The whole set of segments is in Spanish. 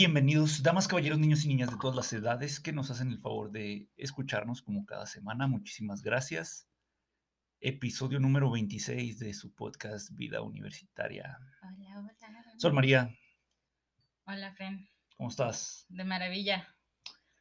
Bienvenidos, damas, caballeros, niños y niñas de todas las edades que nos hacen el favor de escucharnos como cada semana. Muchísimas gracias. Episodio número 26 de su podcast Vida Universitaria. Hola, hola. Sol María, Hola, Fren. ¿cómo estás? De maravilla.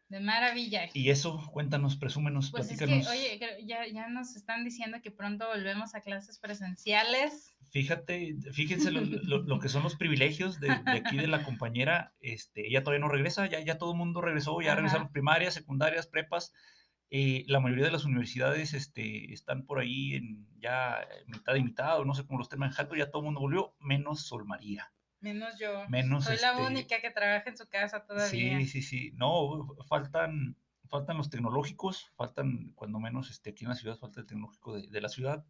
De maravilla. Y eso, cuéntanos, presúmenos, Pues es platícanos. que, oye, ya, ya nos están diciendo que pronto volvemos a clases presenciales. Fíjate, fíjense lo, lo- lo que son los privilegios de, de aquí de la compañera. Este, ella todavía no regresa, ya, ya todo el mundo regresó, ya Ajá. regresaron primarias, secundarias, prepas. Eh, la mayoría de las universidades este, están por ahí en ya mitad y mitad, o no sé cómo lo estén manejando, ya todo el mundo volvió, menos Sol María. Menos yo. Menos Soy la este, única que trabaja en su casa todavía. Sí, sí, sí. No, faltan, faltan los tecnológicos, faltan, cuando menos, este, aquí en la ciudad falta el tecnológico de, de la ciudad.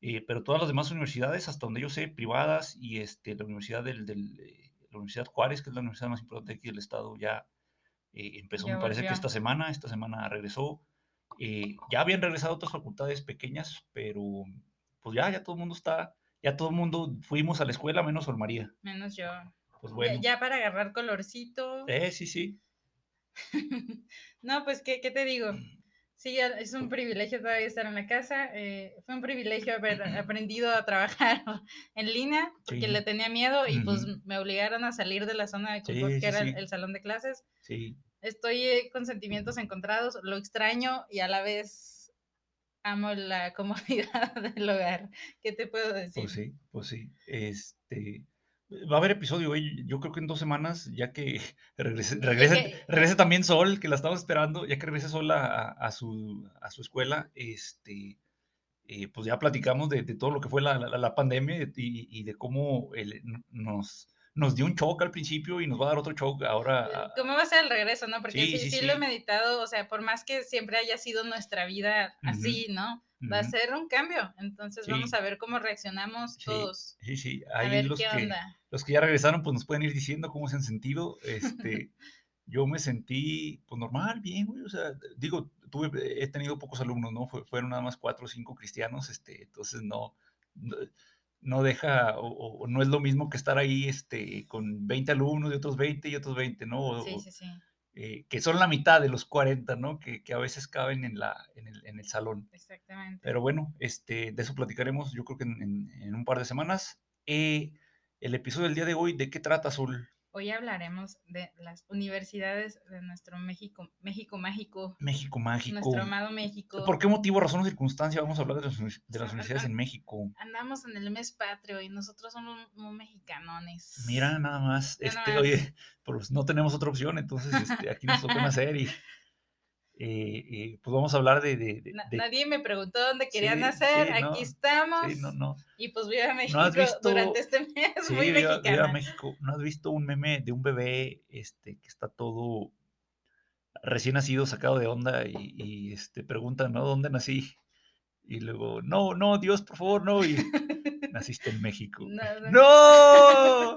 eh, pero todas las demás universidades, hasta donde yo sé, privadas, y este, la Universidad del, del, eh, la Universidad Juárez, que es la universidad más importante aquí del estado, ya eh, empezó, Ya me parece que esta semana, esta semana regresó. Eh, ya habían regresado otras facultades pequeñas, pero pues ya, ya todo el mundo está, ya todo el mundo fuimos a la escuela, menos Sol María. Menos yo. Pues Ya- bueno. Ya, para agarrar colorcito. Eh, sí, sí. no, pues, ¿qué, qué te digo? Sí, ya es un privilegio todavía estar en la casa. eh, fue un privilegio haber aprendido a trabajar en línea porque Sí. le tenía miedo y pues me obligaron a salir de la zona de confort sí, que era el salón de clases. Sí, Estoy eh, con sentimientos encontrados, lo extraño y a la vez amo la comodidad del hogar. ¿Qué te puedo decir? Pues sí, pues sí. Este, va a haber episodio hoy, yo creo que en dos semanas, ya que regrese, regrese, también Sol, que la estamos esperando, ya que regrese Sol a, a- su, a su escuela, este, eh, pues ya platicamos de, de todo lo que fue la, la- la pandemia y, y de cómo el- nos, nos dio un shock al principio y nos va a dar otro shock ahora. a- ¿Cómo va a ser el regreso, no? Porque Sí, sí, sí, sí, lo he meditado, o sea, por más que siempre haya sido nuestra vida Ujú, así, ¿no? Va a ser un cambio. Entonces vamos a ver cómo reaccionamos todos. Sí, sí, A ahí ver los qué que, onda. los que ya regresaron, pues nos pueden ir diciendo cómo se han sentido. Este, yo me sentí, pues normal, bien, güey. O sea, digo, tuve, he tenido pocos alumnos, ¿no? Fue- fueron nada más cuatro o cinco cristianos, este, entonces no, no, no deja, o, no es lo mismo que estar ahí, este, con 20 alumnos y otros 20 y otros 20, ¿no? O- Sí, sí, sí. eh, que son la mitad de los 40, ¿no? Que, que a veces caben en, la, en, el, en el salón. Exactamente. Pero bueno, este, de eso platicaremos yo creo que en, en- un par de semanas. Eh, el episodio del día de hoy, ¿de qué trata, Sol? Hoy hablaremos de las universidades de nuestro México, México mágico, México mágico. nuestro amado México. ¿Por qué motivo, razón o circunstancia vamos a hablar de las, de las universidades en México? Andamos en el mes patrio y nosotros somos muy mexicanones. Mira, nada más, nada este, más. oye, pues no tenemos otra opción, entonces este, aquí nos toca una serie. Eh, eh, pues vamos a hablar de... de- de- de- Nadie me preguntó dónde querían Sí, nacer, sí, no, aquí estamos. sí, no, no. Y pues viva México has visto- durante este mes, muy viva, viva. México. ¿No has visto un meme de un bebé este, que está todo recién nacido, sacado de onda y, y, este, pregunta, ¿no? ¿Dónde nací? Y luego, no, no, Dios, por favor, no. Y naciste en México. No, no, ¡No!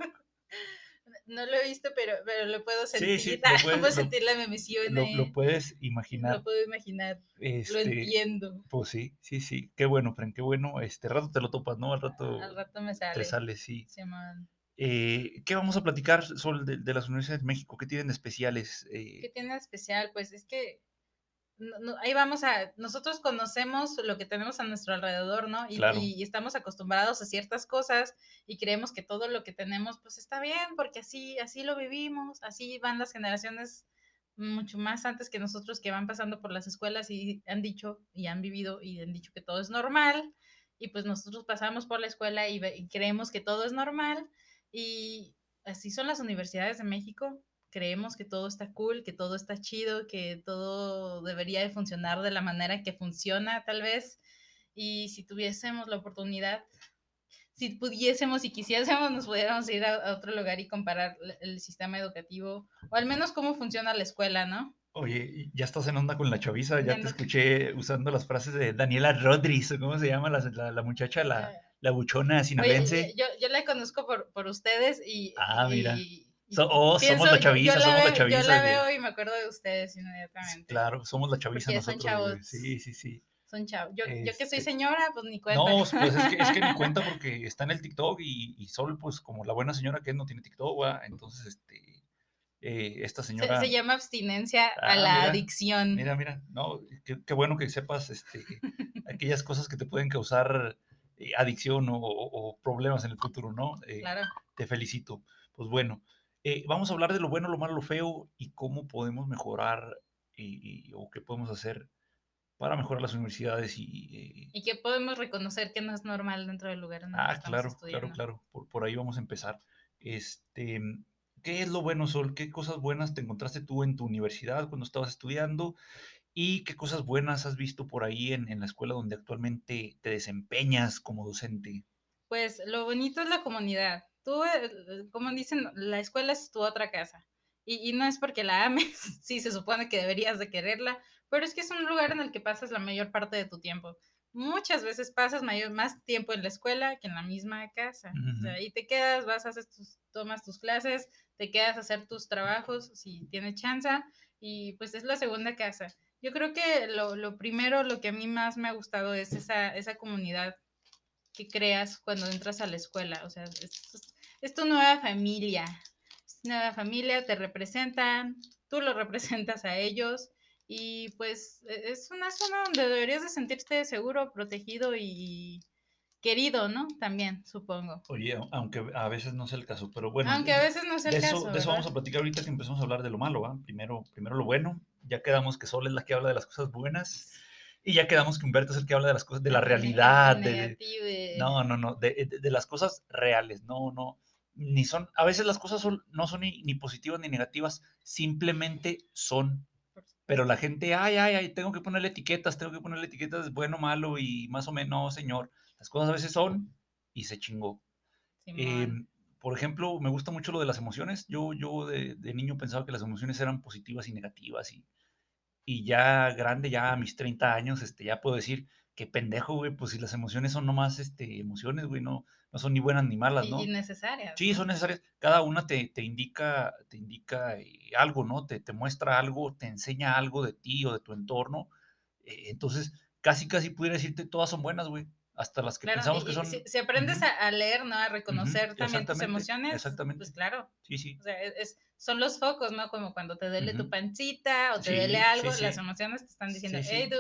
No lo he visto, pero, pero lo puedo Sí, sentir. sí, lo puedes- puedo sentir la memisión Lo, lo puedes imaginar. Lo puedo imaginar. Lo Este, entiendo. pues sí, sí, sí. Qué bueno, Fran, qué bueno. Este rato te lo topas, ¿no? Al rato Al rato me sale. te sale, sí. Simón. Eh, ¿Qué vamos a platicar, Sol, de, de las universidades de México? ¿Qué tienen de especiales? Eh, ¿Qué tiene de especial? Pues es que no- no- ahí vamos a, nosotros conocemos lo que tenemos a nuestro alrededor, ¿no? Y, Claro. y estamos acostumbrados a ciertas cosas y creemos que todo lo que tenemos pues está bien porque así, así lo vivimos, así van las generaciones mucho más antes que nosotros que van pasando por las escuelas y han dicho y han vivido y han dicho que todo es normal y pues nosotros pasamos por la escuela y, y creemos que todo es normal y así son las universidades de México creemos que todo está cool, que todo está chido, que todo debería de funcionar de la manera que funciona tal vez. Y si tuviésemos la oportunidad, si pudiésemos y quisiésemos, nos pudiéramos ir a, a otro lugar y comparar el sistema educativo, o al menos cómo funciona la escuela, ¿no? Oye, ya estás en onda con la chaviza, ya Ya te escuché usando las frases de Daniela Rodríguez, ¿cómo se llama la, la- la muchacha, la, Eh, la buchona Oye, sinaloense? yo, yo la conozco por, por ustedes y... Ah, mira. y So- oh, somos la chaviza, la somos la veo- chaviza Yo la veo y me acuerdo de ustedes inmediatamente. Claro, somos la chaviza Porque son nosotros, güey. chavos. Sí, sí, sí. Son chavos. Yo, yo que soy Este, señora, pues ni cuenta. No, pues es que, es que ni cuenta porque está en el TikTok y, y Sol, pues como la buena señora que no tiene TikTok, ¿va? entonces, este, eh, esta Se, señora... se llama abstinencia a Ah, la mira, adicción. Mira, mira, no, qué, qué bueno que sepas este, aquellas cosas que te pueden causar eh, adicción o problemas en el futuro, ¿no? Eh, Claro. te felicito. Pues bueno, eh, vamos a hablar de lo bueno, lo malo, lo feo y cómo podemos mejorar y, y- o qué podemos hacer para mejorar las universidades y... Y que podemos reconocer que no es normal dentro del lugar en el que ah, claro, claro, claro, por, por ahí vamos a empezar. Este, ¿qué es lo bueno, Sol? ¿Qué cosas buenas te encontraste tú en tu universidad cuando estabas estudiando? ¿Y qué cosas buenas has visto por ahí en, en la escuela donde actualmente te desempeñas como docente? Pues lo bonito es la comunidad. Tú, eh, como dicen, la escuela es tu otra casa. Y, y no es porque la ames, sí, se supone que deberías de quererla, pero es que es un lugar en el que pasas la mayor parte de tu tiempo. Muchas veces pasas mayor, más tiempo en la escuela que en la misma casa. O sea, ahí te quedas, vas, haces tus, tomas tus clases, te quedas a hacer tus trabajos si tienes chance, y pues es la segunda casa. Yo creo que lo, lo primero, lo que a mí más me ha gustado es esa, esa comunidad que creas cuando entras a la escuela. O sea, es, es- tu nueva familia. Es tu nueva familia, te representan, tú lo representas a ellos. Y pues e- es una zona donde deberías de sentirte seguro, protegido y querido, ¿no? También, supongo. Oye, au- aunque a veces no sea el caso, pero bueno, Aunque a veces no es de el eso, caso, de eso vamos a platicar ahorita que empezamos a hablar de lo malo, ¿va? Primero, primero lo bueno, ya quedamos que Sol es la que habla de las cosas buenas y ya quedamos que Humberto es el que habla de las cosas, de la realidad, de, No, no, no, de, de- de las cosas reales, no, no, ni son, a veces las cosas son, no son ni, ni positivas ni negativas, simplemente son, pero la gente, ay, ay, ay, tengo que ponerle etiquetas, tengo que ponerle etiquetas bueno, malo y más o menos, señor, las cosas a veces son y se chingó. Em, por ejemplo, me gusta mucho lo de las emociones, yo, yo de, de niño pensaba que las emociones eran positivas y negativas y, y ya grande, ya a mis 30 años, este, ya puedo decir, qué pendejo, güey, pues si las emociones son nomás, este, emociones, güey, no, no son ni buenas ni malas, ¿no? y necesarias. Sí, son necesarias. Cada una te, te indica, te indica eh, algo, ¿no? Te, te muestra algo, te enseña algo de ti o de tu entorno. eh, entonces, casi, casi pudiera decirte, todas son buenas, güey. Hasta las que Claro, pensamos y- que son. si, si aprendes Ujú, a, a leer, ¿no? A reconocer también tus emociones, exactamente. pues claro. Sí, sí. O sea, es, es- son los focos, ¿no? Como cuando te duele tu ujú, pancita o te Sí, duele sí, algo, las sí. emociones te están diciendo, Sí, hey, sí.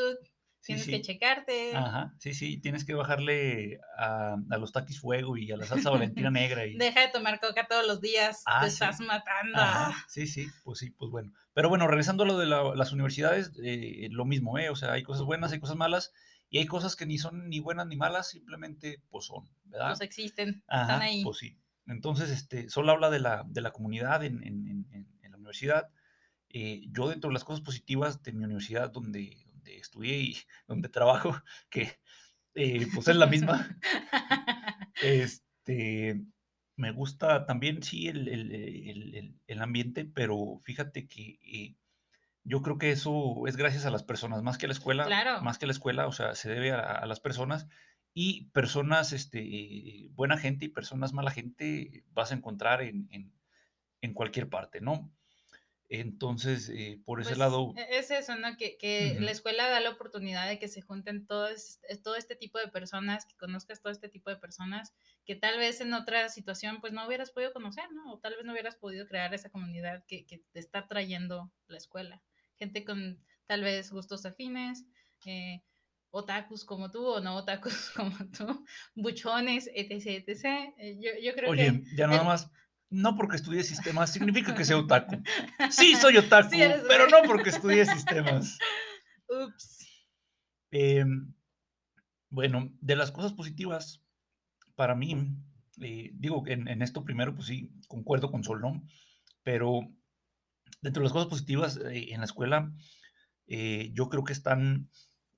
Sí, tienes que checarte. Ajá, sí, sí. Tienes que bajarle a, a los taquis fuego y a la salsa valentina negra y. Deja de tomar coca todos los días, te Ah, sí. estás matando. Ajá, sí, sí, pues sí, pues bueno. Pero bueno, regresando a lo de la- las universidades, eh, lo mismo, ¿eh? O sea, hay cosas buenas, hay cosas malas, y hay cosas que ni son ni buenas ni malas, simplemente pues son, ¿verdad? Pues existen, están ahí. pues sí. Entonces, este, solo habla de la, de la comunidad en, en- en- en- en la universidad. Eh, yo dentro de las cosas positivas de mi universidad donde, donde estudié y donde trabajo, que eh, pues es la misma, este, me gusta también, sí, el, el- el- el- el ambiente, pero fíjate que eh, yo creo que eso es gracias a las personas, más que a la escuela, Claro. más que a la escuela, o sea, se debe a, a las personas y personas, este, buena gente y personas mala gente vas a encontrar en, en- en cualquier parte, ¿no? Entonces, eh, por ese Pues lado, e- es eso, ¿no? Que, que la escuela da la oportunidad de que se junten todo, es- todo este tipo de personas, que conozcas todo este tipo de personas que tal vez en otra situación pues no hubieras podido conocer, ¿no? O tal vez no hubieras podido crear esa comunidad que, que te está trayendo la escuela. Gente con tal vez gustos afines, eh, otakus como tú o no otakus como tú, buchones, etc, etc. Eh, Yo, yo creo oye, que... ya nada el- más, no porque estudie sistemas significa que sea otaku. Sí, soy otaku, Sí pero no porque estudie sistemas. Ups. Em, bueno, de las cosas positivas, para mí, eh, digo, en, en esto primero, pues sí, concuerdo con Sol, ¿no? Pero dentro de las cosas positivas eh, en la escuela, eh, yo creo que están,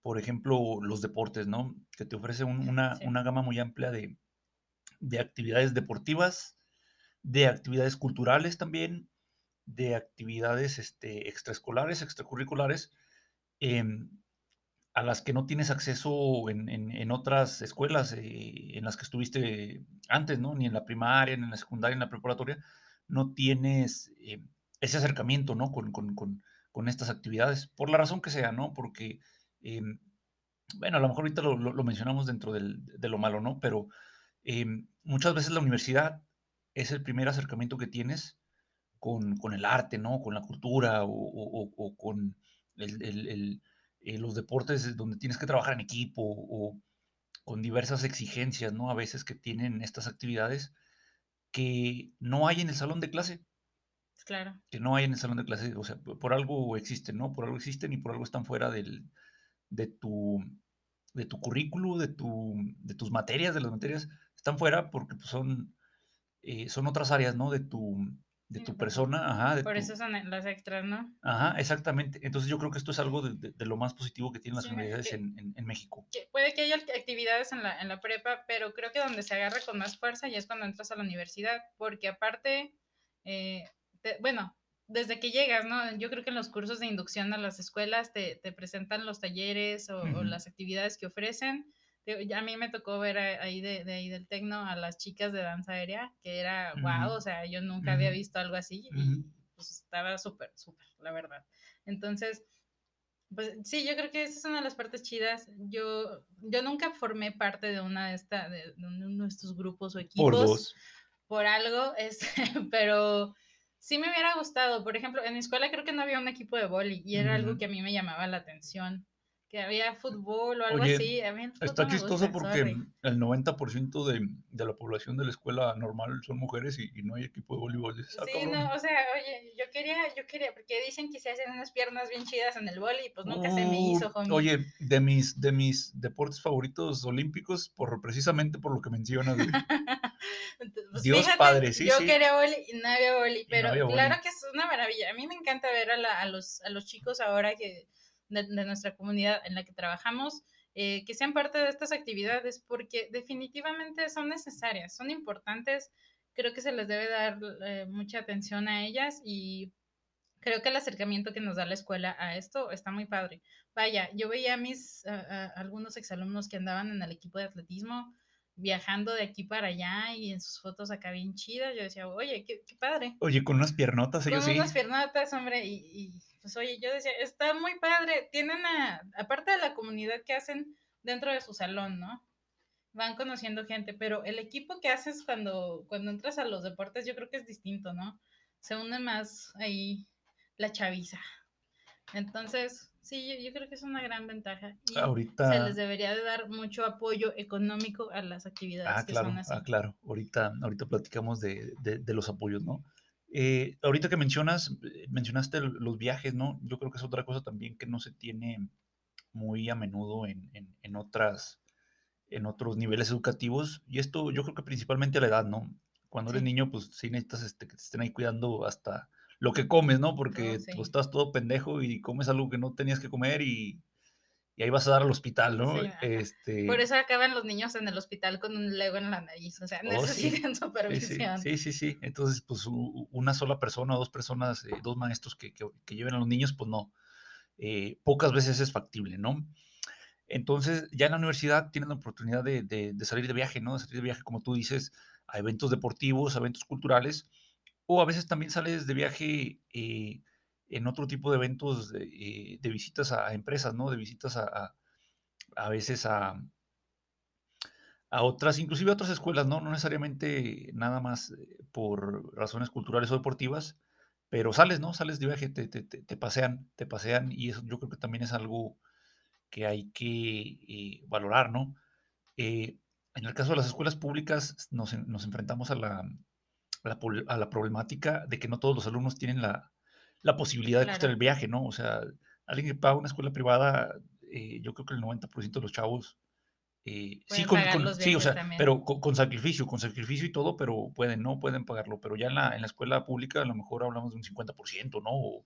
por ejemplo, los deportes, ¿no? Que te ofrece un- una, Sí. una gama muy amplia de, de actividades deportivas, de actividades culturales también, de actividades este, extraescolares, extracurriculares, em, a las que no tienes acceso en, en- otras escuelas eh, en las que estuviste antes, ¿no? Ni en la primaria, ni en la secundaria, ni en la preparatoria, no tienes eh, ese acercamiento, ¿no? Con, con- con- con estas actividades, por la razón que sea, ¿no? Porque, em, bueno, a lo mejor ahorita lo, lo- lo mencionamos dentro del- de lo malo, ¿no? Pero em, muchas veces la universidad es el primer acercamiento que tienes con, con el arte, ¿no? Con la cultura o, o- o con el- el- el- eh, los deportes donde tienes que trabajar en equipo o con diversas exigencias, ¿no? A veces que tienen estas actividades que no hay en el salón de clase, Claro. que no hay en el salón de clase, o sea, por por algo existen, ¿no? Por algo existen y por algo están fuera del, de tu, de tu currículo, de, tu, de tus materias, de las materias, están fuera porque pues, son, eh, son otras áreas, ¿no? De tu, de tu persona, ajá, de Por tu- eso son las extras, ¿no? Ajá, exactamente. Entonces yo creo que esto es algo de, de- de lo más positivo que tienen las Sí, universidades que- en, en- en México. que puede que haya actividades en la, en la prepa, pero creo que donde se agarra con más fuerza ya es cuando entras a la universidad, porque aparte, eh, te- bueno, desde que llegas, ¿no? Yo creo que en los cursos de inducción a las escuelas te, te presentan los talleres o, las actividades que ofrecen. Ya a mí me tocó ver ahí de, de ahí del tecno a las chicas de danza aérea, que era wow, Ujú. o sea, yo nunca había Ujú. visto algo así y pues estaba súper, súper, la verdad. Entonces, pues sí, yo creo que esa es una de las partes chidas. Yo, yo nunca formé parte de una de esta, de, de uno de estos grupos o equipos Por dos. por algo, este, pero sí me hubiera gustado. Por ejemplo, en mi escuela creo que no había un equipo de boli y era algo que a mí me llamaba la atención. Que había fútbol o algo Oye, así. A mí Está chistoso gusta, porque sorry. el 90% de, de la población de la escuela normal son mujeres y, y no hay equipo de voleibol. Dices, "Ah, Sí, cabrón". no, o sea, oye, yo quería, yo quería, porque dicen que se hacen unas piernas bien chidas en el boli, y pues nunca se me hizo, Uh, homie. Oye, de mis, de mis deportes favoritos olímpicos, por, precisamente por lo que mencionas, pues, Dios fíjate, padre, sí, yo sí. quería boli y no había boli, no pero había claro que es una maravilla. A mí me encanta ver a, la- a los, a los chicos ahora que de, nuestra comunidad en la que trabajamos, eh, que sean parte de estas actividades, porque definitivamente son necesarias, son importantes. Creo que se les debe dar eh, mucha atención a ellas y creo que el acercamiento que nos da la escuela a esto está muy padre. Vaya, yo veía a mis a- a algunos exalumnos que andaban en el equipo de atletismo viajando de aquí para allá y en sus fotos acá bien chidas. Yo decía, oye, qué, qué padre. Oye, con unas piernotas, ellos Con sí. unas piernotas, hombre, y, y, pues oye, yo decía, está muy padre. Tienen a, aparte de la comunidad que hacen dentro de su salón, ¿no? Van conociendo gente, pero el equipo que haces cuando, cuando entras a los deportes, yo creo que es distinto, ¿no? Se une más ahí la chaviza. Entonces, sí, yo, yo creo que es una gran ventaja. Y se les debería de dar mucho apoyo económico a las actividades Ah, que claro, son así. ah, claro. Ahorita, ahorita platicamos de, de- de los apoyos, ¿no? Eh, ahorita que mencionas, eh, mencionaste los viajes, ¿no? Yo creo que es otra cosa también que no se tiene muy a menudo en, en- en otras, en otros niveles educativos. Y esto yo creo que principalmente a la edad, ¿no? Cuando eres niño, pues sí necesitas este, que te estén ahí cuidando hasta lo que comes, ¿no? Porque sí. pues, estás todo pendejo y comes algo que no tenías que comer y, y ahí vas a dar al hospital, ¿no? Sí, ajá. este, Por eso acaban los niños en el hospital con un lego en la nariz, o sea, Oh, sí. necesitan Sí, sí, supervisión. sí, sí, sí. Entonces, pues una sola persona dos personas, eh, dos maestros que, que- que lleven a los niños, pues no. Eh, pocas veces es factible, ¿no? Entonces, ya en la universidad tienen la oportunidad de, de- de salir de viaje, ¿no? De salir de viaje, como tú dices, a eventos deportivos, a eventos culturales, o a veces también sales de viaje eh, en otro tipo de eventos de, eh, visitas a, empresas, ¿no? De visitas a, a- veces a, a otras, inclusive a otras escuelas, ¿no? No necesariamente nada más eh, por razones culturales o deportivas, pero sales, ¿no? Sales de viaje, te, te- te- pasean, te pasean y eso yo creo que también es algo que hay que valorar, ¿no? En el caso de las escuelas públicas nos, nos enfrentamos a la, la, a la problemática de que no todos los alumnos tienen la, la posibilidad de costear Claro. el viaje, ¿no? O sea, alguien que paga una escuela privada, eh, yo creo que el 90% de los chavos eh, sí, con, sí, o sea, también. pero con, con sacrificio, con sacrificio y todo, pero pueden, no pueden pagarlo. Pero ya en la, en la escuela pública a lo mejor hablamos de un 50%, ¿no? O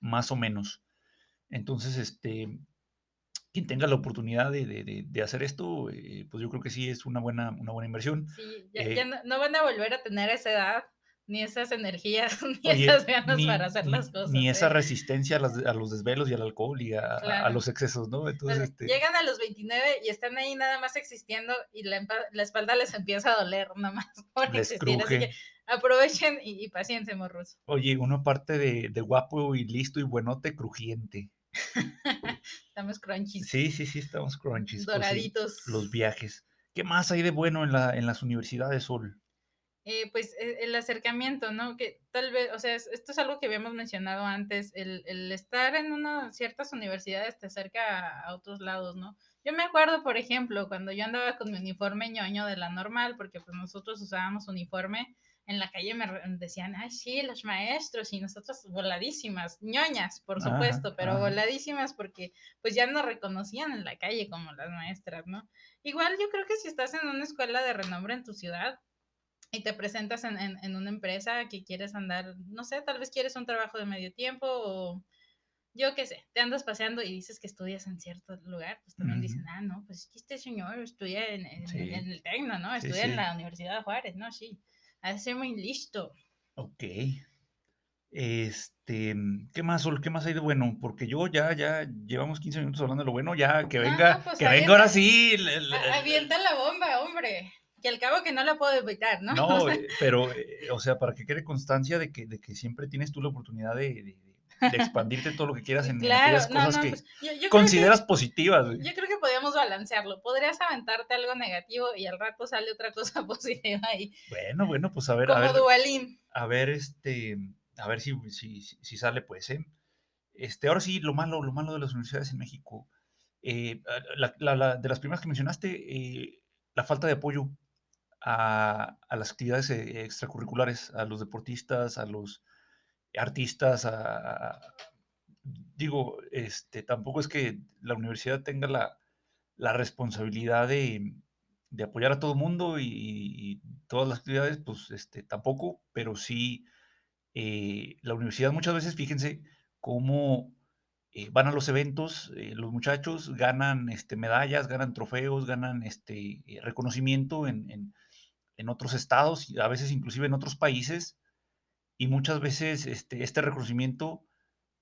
más o menos. Entonces, este, quien tenga la oportunidad de, de- de- hacer esto, eh, pues yo creo que sí es una buena, una buena inversión. Sí, ya, Eh, ya no, no van a volver a tener esa edad, ni esas energías, ni Oye, esas ganas ni, para hacer ni- las cosas. ni esa ¿eh? resistencia a, las- a los desvelos y al alcohol y a, a- a Claro. los excesos, ¿no? Entonces, Pues, este, Llegan a los 29 y están ahí nada más existiendo y la, la espalda les empieza a doler nada más por les existir. Así que cruje. aprovechen y, y paciencia, morros. Oye, uno aparte de, de guapo y listo y buenote, crujiente. Estamos crunchies, Sí, sí, sí, estamos crunchies. pues sí. doraditos. los viajes. ¿Qué más hay de bueno en, la, en las universidades, Sol? eh, pues e, el acercamiento, ¿no? Que tal vez, o sea, esto es algo que habíamos mencionado antes, el, el estar en una, ciertas universidades te acerca a, otros lados, ¿no? Yo me acuerdo, por ejemplo, cuando yo andaba con mi uniforme ñoño de la normal, porque pues nosotros usábamos uniforme, en la calle me decían, ay, sí, los maestros, y nosotros voladísimas, ñoñas, por supuesto, pero voladísimas porque pues ya nos reconocían en la calle como las maestras, ¿no? Igual yo creo que si estás en una escuela de renombre en tu ciudad, y te presentas en, en, una empresa que quieres andar, no sé, tal vez quieres un trabajo de medio tiempo o yo qué sé, te andas paseando y dices que estudias en cierto lugar, pues también dicen, ah, no, pues este señor estudia en, en, el Tecno, ¿no? Estudia en la Universidad de Juárez, ¿no? Sí, hace muy listo. Ok. Este, ¿qué más, Sol? ¿Qué más hay de bueno? Porque yo ya, ya llevamos 15 minutos hablando de lo bueno, ya que venga, pues que venga ahora sí. avienta la bomba, hombre que al cabo que no la puedo evitar, ¿no? No, eh, pero, eh, o sea, para que quede constancia de que, de que siempre tienes tú la oportunidad de, expandirte todo lo que quieras en claro, aquellas cosas que pues, consideras positivas. Yo creo que podríamos balancearlo. Podrías aventarte algo negativo y al rato sale otra cosa positiva ahí. Bueno, bueno, pues a ver. Como a ver, Dualín. A ver, este, a ver si, si, si, sale, pues, ¿eh? Este, ahora sí, lo malo, lo malo de las universidades en México. Eh, de las primeras que mencionaste, la falta de apoyo a, las actividades eh, extracurriculares, a los deportistas, a los artistas, digo, este, tampoco es que la universidad tenga la, responsabilidad de, apoyar a todo el mundo y, todas las actividades, pues este, tampoco, pero sí eh, la universidad muchas veces, fíjense cómo eh, van a los eventos, los muchachos ganan este, medallas, ganan trofeos, ganan este, reconocimiento en, en otros estados y a veces inclusive en otros países. Y muchas veces este, este reconocimiento,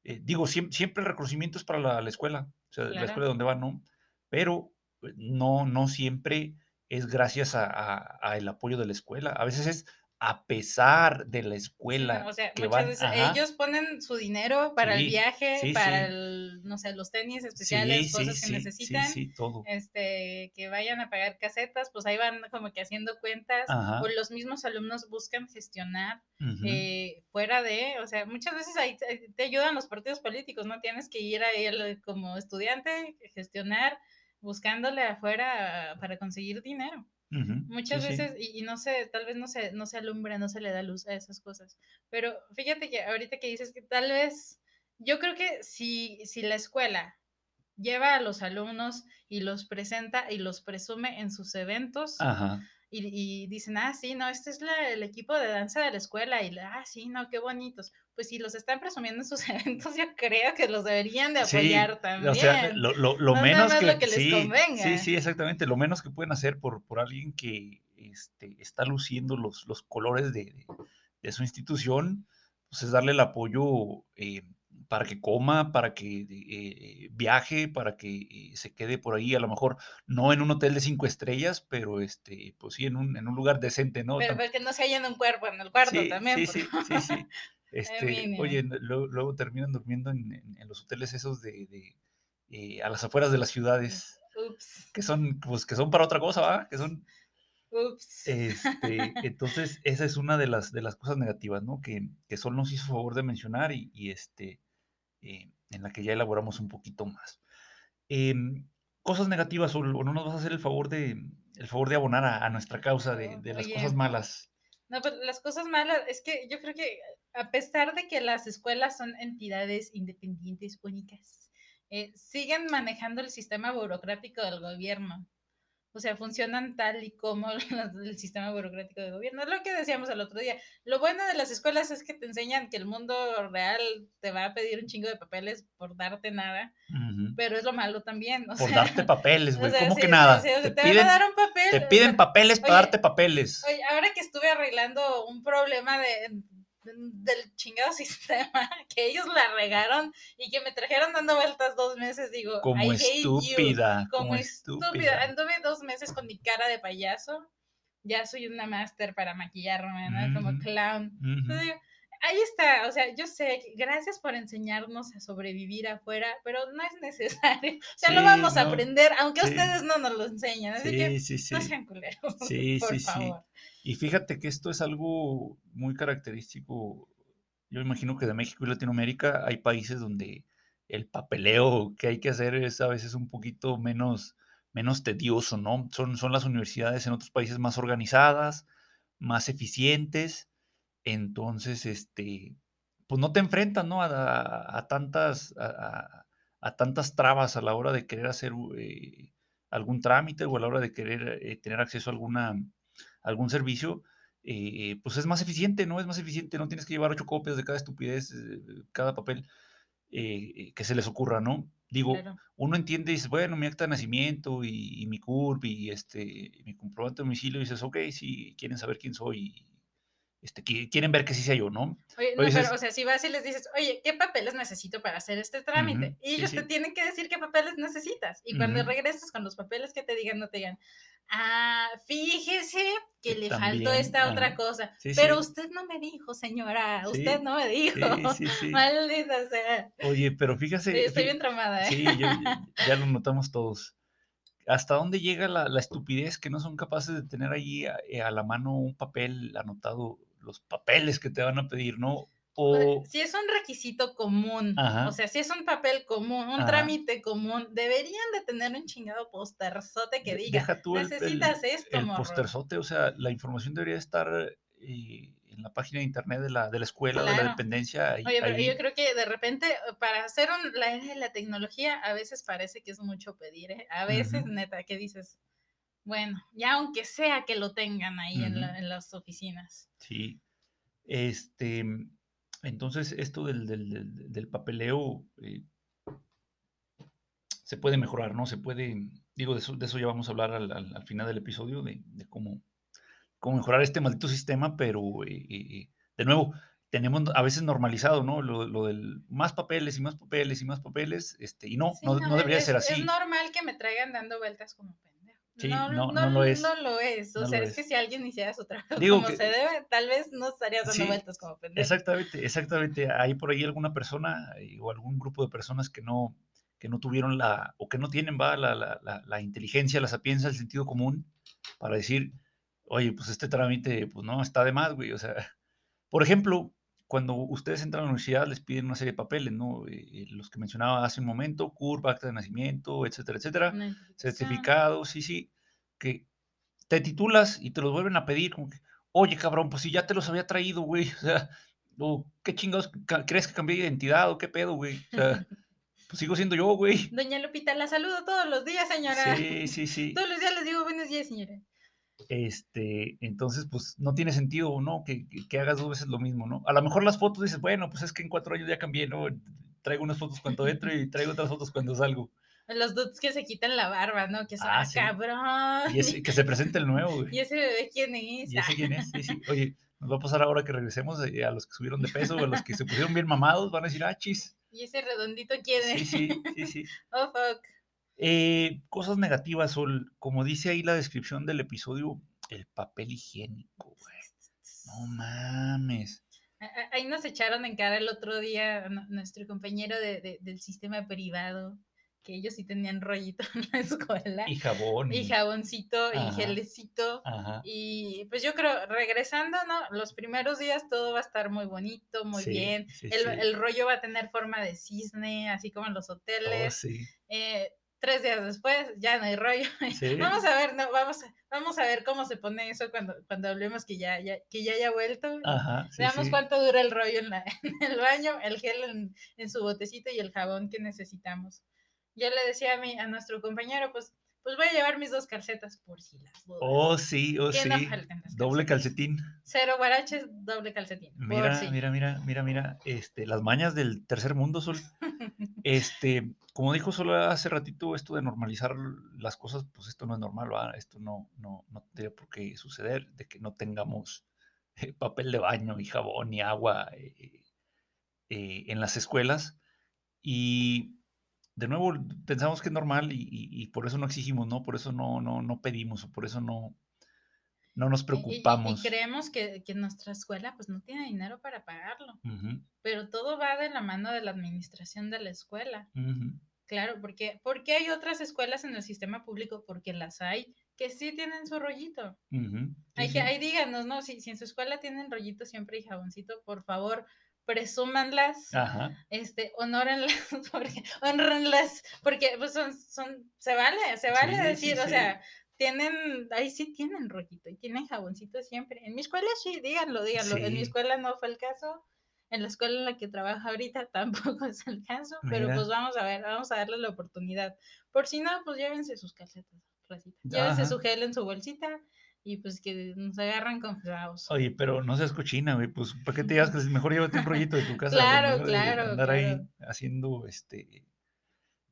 eh, digo, siempre, el reconocimiento es para la, escuela, o sea, la escuela donde van, ¿no? Pero pues, no, no siempre es gracias a, el apoyo de la escuela. A veces es a pesar de la escuela. O sea, muchas veces ellos ponen su dinero para el viaje, para el, no sé, los tenis especiales, cosas que necesitan. todo. Este, que vayan a pagar casetas, pues ahí van como que haciendo cuentas, o los mismos alumnos buscan gestionar eh, fuera de, o sea, muchas veces ahí te ayudan los partidos políticos, no tienes que ir ahí como estudiante, gestionar, buscándole afuera para conseguir dinero. Muchas veces, Y, no sé, tal vez no se, no se alumbra, no se le da luz a esas cosas. Pero fíjate que ahorita que dices que tal vez, yo creo que si, si la escuela lleva a los alumnos y los presenta y los presume en sus eventos, y, dicen, ah, sí, no, este es el equipo de danza de la escuela, y, ah, sí, no, qué bonitos. Pues si los están presumiendo en sus eventos, yo creo que los deberían de apoyar también. O sea, lo, lo, menos que, les sí, convenga. Sí, sí, exactamente, lo menos que pueden hacer por, por alguien que este, está luciendo los, los colores de, de, su institución, pues es darle el apoyo eh, para que coma, para que eh, viaje, para que eh, se quede por ahí, a lo mejor no en un hotel de cinco estrellas, pero este, pues sí, en un, en un lugar decente, ¿no? Pero, que no se haya en un cuerpo, en el cuarto también. Sí, sí, sí, sí, Este, oye, luego, terminan durmiendo en, los hoteles esos de, eh, a las afueras de las ciudades. Ups. Que son, pues, que son para otra cosa, ¿va? Que son. Ups. Este, entonces, esa es una de las, de las cosas negativas, ¿no? Que, que Sol nos hizo favor de mencionar y, y este eh, en la que ya elaboramos un poquito más. Em, cosas negativas, o, no nos vas a hacer el favor de, el favor de abonar a, nuestra causa de, las cosas malas. No, pero las cosas malas es que yo creo que a pesar de que las escuelas son entidades independientes únicas, eh, siguen manejando el sistema burocrático del gobierno. O sea, funcionan tal y como el sistema burocrático de gobierno. Es lo que decíamos el otro día. Lo bueno de las escuelas es que te enseñan que el mundo real te va a pedir un chingo de papeles por darte nada, pero es lo malo también. por darte papeles, güey. ¿Cómo que nada? te, piden, van a dar un papel. Te piden papeles para darte papeles. Oye, ahora que estuve arreglando un problema de, del chingado sistema, que ellos la regaron y que me trajeron dando vueltas dos meses, digo, como estúpida, como, estúpida. Anduve dos meses con mi cara de payaso, ya soy una máster para maquillarme, ¿no? Como clown. ahí está, o sea, yo sé, gracias por enseñarnos a sobrevivir afuera, pero no es necesario. O sea, lo vamos a aprender, aunque ustedes no nos lo enseñan. Así que no sean culeros. Sí, por sí, favor. Y fíjate que esto es algo muy característico. Yo imagino que de México y Latinoamérica hay países donde el papeleo que hay que hacer es a veces un poquito menos, menos tedioso, ¿no? Son, son las universidades en otros países más organizadas, más eficientes entonces, este, pues no te enfrentas, ¿no? A, tantas, a, tantas trabas a la hora de querer hacer eh, algún trámite o a la hora de querer eh, tener acceso a alguna, algún servicio. Eh, pues es más eficiente, ¿no? Es más eficiente, no tienes que llevar ocho copias de cada estupidez, cada papel que se les ocurra, ¿no? Digo, uno entiende y dice, bueno, mi acta de nacimiento y, mi CURP y este, mi comprobante de domicilio, y dices, ok, si quieren saber quién soy este, quieren ver que sí sea yo, ¿no? Oye, no, pero, o sea, si vas y les dices, oye, ¿qué papeles necesito para hacer este trámite? y ellos te tienen que decir qué papeles necesitas. Y cuando regreses con los papeles que te digan, no te digan, ah, fíjese que, le faltó esta otra cosa. pero usted no me dijo, señora, usted no me dijo. Maldita sea. Oye, pero fíjese. estoy bien tramada, ¿eh? Sí, ya lo notamos todos hasta dónde llega la, estupidez que no son capaces de tener ahí a, la mano un papel anotado los papeles que te van a pedir, ¿no? O... Si es un requisito común, o sea, si es un papel común, un trámite común, deberían de tener un chingado posterzote que diga, Deja tú necesitas esto, El posterzote, o sea, la información debería estar eh, en la página de internet de la, de la escuela, de la dependencia. Oye, pero yo creo que de repente, para hacer la era de la tecnología, a veces parece que es mucho pedir, ¿eh? A veces, neta, que dices, bueno, ya aunque sea que lo tengan ahí en, las oficinas. Sí. Este, entonces, esto del, del, papeleo eh, se puede mejorar, ¿no? Se puede, digo, de eso, de eso ya vamos a hablar al, al, final del episodio, de, de, cómo, cómo mejorar este maldito sistema, pero eh, eh, de nuevo, tenemos a veces normalizado, ¿no? Lo, lo, del más papeles y más papeles y más papeles, este, y no, no, no, debería ser así. Es normal que me traigan dando vueltas como no, no, no, lo es. No lo es. O sea, es. que si alguien hiciera su trabajo como se debe, tal vez no estaría dando vueltas como pendejo. Exactamente, exactamente. Hay por ahí alguna persona eh, o algún grupo de personas que no, que no tuvieron la, o que no tienen va, la, la, la, inteligencia, la sapiencia, el sentido común para decir, oye, pues este trámite, pues no, está de más, güey. O sea, por ejemplo, cuando ustedes entran a la universidad les piden una serie de papeles, ¿no? Eh, eh, los que mencionaba hace un momento, curva, acta de nacimiento, etcétera, etcétera, certificados, sí, sí, que te titulas y te los vuelven a pedir, como que, oye, cabrón, pues si ya te los había traído, güey, o sea, ¿qué chingados crees que cambié de identidad o qué pedo, güey? O sea, pues sigo siendo yo, güey. Doña Lupita, la saludo todos los días, señora. Sí, sí, sí. Todos los días les digo buenos días, señora. Este, entonces, pues no tiene sentido, ¿no? Que, que, hagas dos veces lo mismo, ¿no? A lo mejor las fotos dices, bueno, pues es que en cuatro años ya cambié, ¿no? Traigo unas fotos cuando entro y traigo otras fotos cuando salgo. Los dudes que se quitan la barba, ¿no? Que son ah, cabrón. Y ese, que se presente el nuevo, güey. ¿Y ese bebé quién es? ¿Y ese quién es? Sí, sí. Oye, nos va a pasar ahora que regresemos a los que subieron de peso o a los que se pusieron bien mamados, van a decir, ah, chis. ¿Y ese redondito quién es? Sí, sí, sí, sí. oh, fuck. Eh, cosas negativas, Sol. Como dice ahí la descripción del episodio, el papel higiénico, güey. No mames. Ahí nos echaron en cara el otro día nuestro compañero de, del sistema privado, que ellos sí tenían rollito en la escuela. Y jabón. Y, jaboncito y gelecito. Y pues yo creo, regresando, ¿no? Los primeros días todo va a estar muy bonito, muy bien. el, el, rollo va a tener forma de cisne, así como en los hoteles. Oh, sí. Eh, tres días después ya no hay rollo. Vamos a ver, no, vamos, vamos a ver cómo se pone eso cuando, cuando hablemos que ya, ya, que ya haya vuelto. Veamos cuánto dura el rollo en, la, en el baño, el gel en, en, su botecito y el jabón que necesitamos. Ya le decía a, mi, a nuestro compañero, pues pues voy a llevar mis dos calcetas por si las dudas. Oh, sí, oh, sí. doble calcetín. Cero guaraches, doble calcetín. Mira, mira, mira, mira, mira, este, las mañas del tercer mundo, Sol. este, como dijo Sol hace ratito, esto de normalizar las cosas, pues esto no es normal, ¿verdad? esto no, no, no tiene por qué suceder, de que no tengamos eh, papel de baño y jabón ni agua eh, eh, en las escuelas. Y de nuevo, pensamos que es normal y, por eso no exigimos, ¿no? Por eso no, no, no pedimos, o por eso no, no nos Y- y- y- preocupamos. Y, creemos que, que nuestra escuela pues no tiene dinero para pagarlo. Ujú, Pero todo va de la mano de la administración de la escuela. ujú, Claro, porque, porque hay otras escuelas en el sistema público, porque las hay, que sí tienen su rollito. ujú, sí, Hay sí. que, ahí díganos, ¿no? Si, si en su escuela tienen rollito siempre y jaboncito, por favor, presúmanlas, Ajá, este, honórenlas, porque, honrenlas, porque pues son, son, se vale, se vale Sí, sí, decir, o sí. sea, tienen, ahí sí tienen rollito y tienen jaboncito siempre. En mi escuela sí, díganlo, díganlo. En mi Sí. escuela no fue el caso. En la escuela en la que trabajo ahorita tampoco es el caso, pero Mira. pues vamos a ver, vamos a darle la oportunidad. Por si no, pues llévense sus calcetas, racita. Llévense Ajá. su gel en su bolsita y pues que nos agarran confiados. Oye, pero no seas cochina, güey, pues, ¿para qué te llevas? Que mejor llévate un rollito de tu casa. Claro, claro, Andar ahí claro. haciendo, este...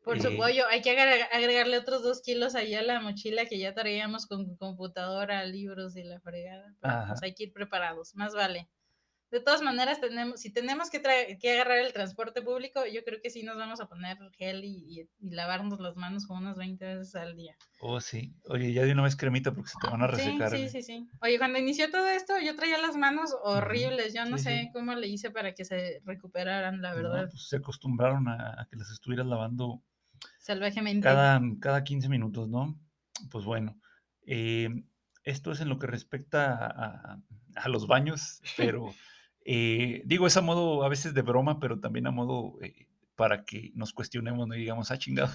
Por eh, su pollo, hay que agregar- agregarle otros dos kilos ahí a la mochila que ya traíamos con computadora, libros y la fregada. Pero, pues hay que ir preparados, más vale. De todas maneras, tenemos, si tenemos que, que agarrar el transporte público, yo creo que sí nos vamos a poner gel y, y- y lavarnos las manos como unas 20 veces al día. Oh, sí. Oye, ya de una vez cremita porque se te van a Sí, resecar. sí, güey. sí, sí. Oye, cuando inició todo esto, yo traía las manos horribles. Yo no Sí, sé sí. cómo le hice para que se recuperaran, la No, verdad, pues se acostumbraron a, a que las estuvieras lavando salvajemente. cada, cada 15 minutos, ¿no? Pues bueno, eh, esto es en lo que respecta a, a- a los baños, pero eh, digo, es a modo a veces de broma, pero también a modo eh, para que nos cuestionemos, no digamos, ah, chingado.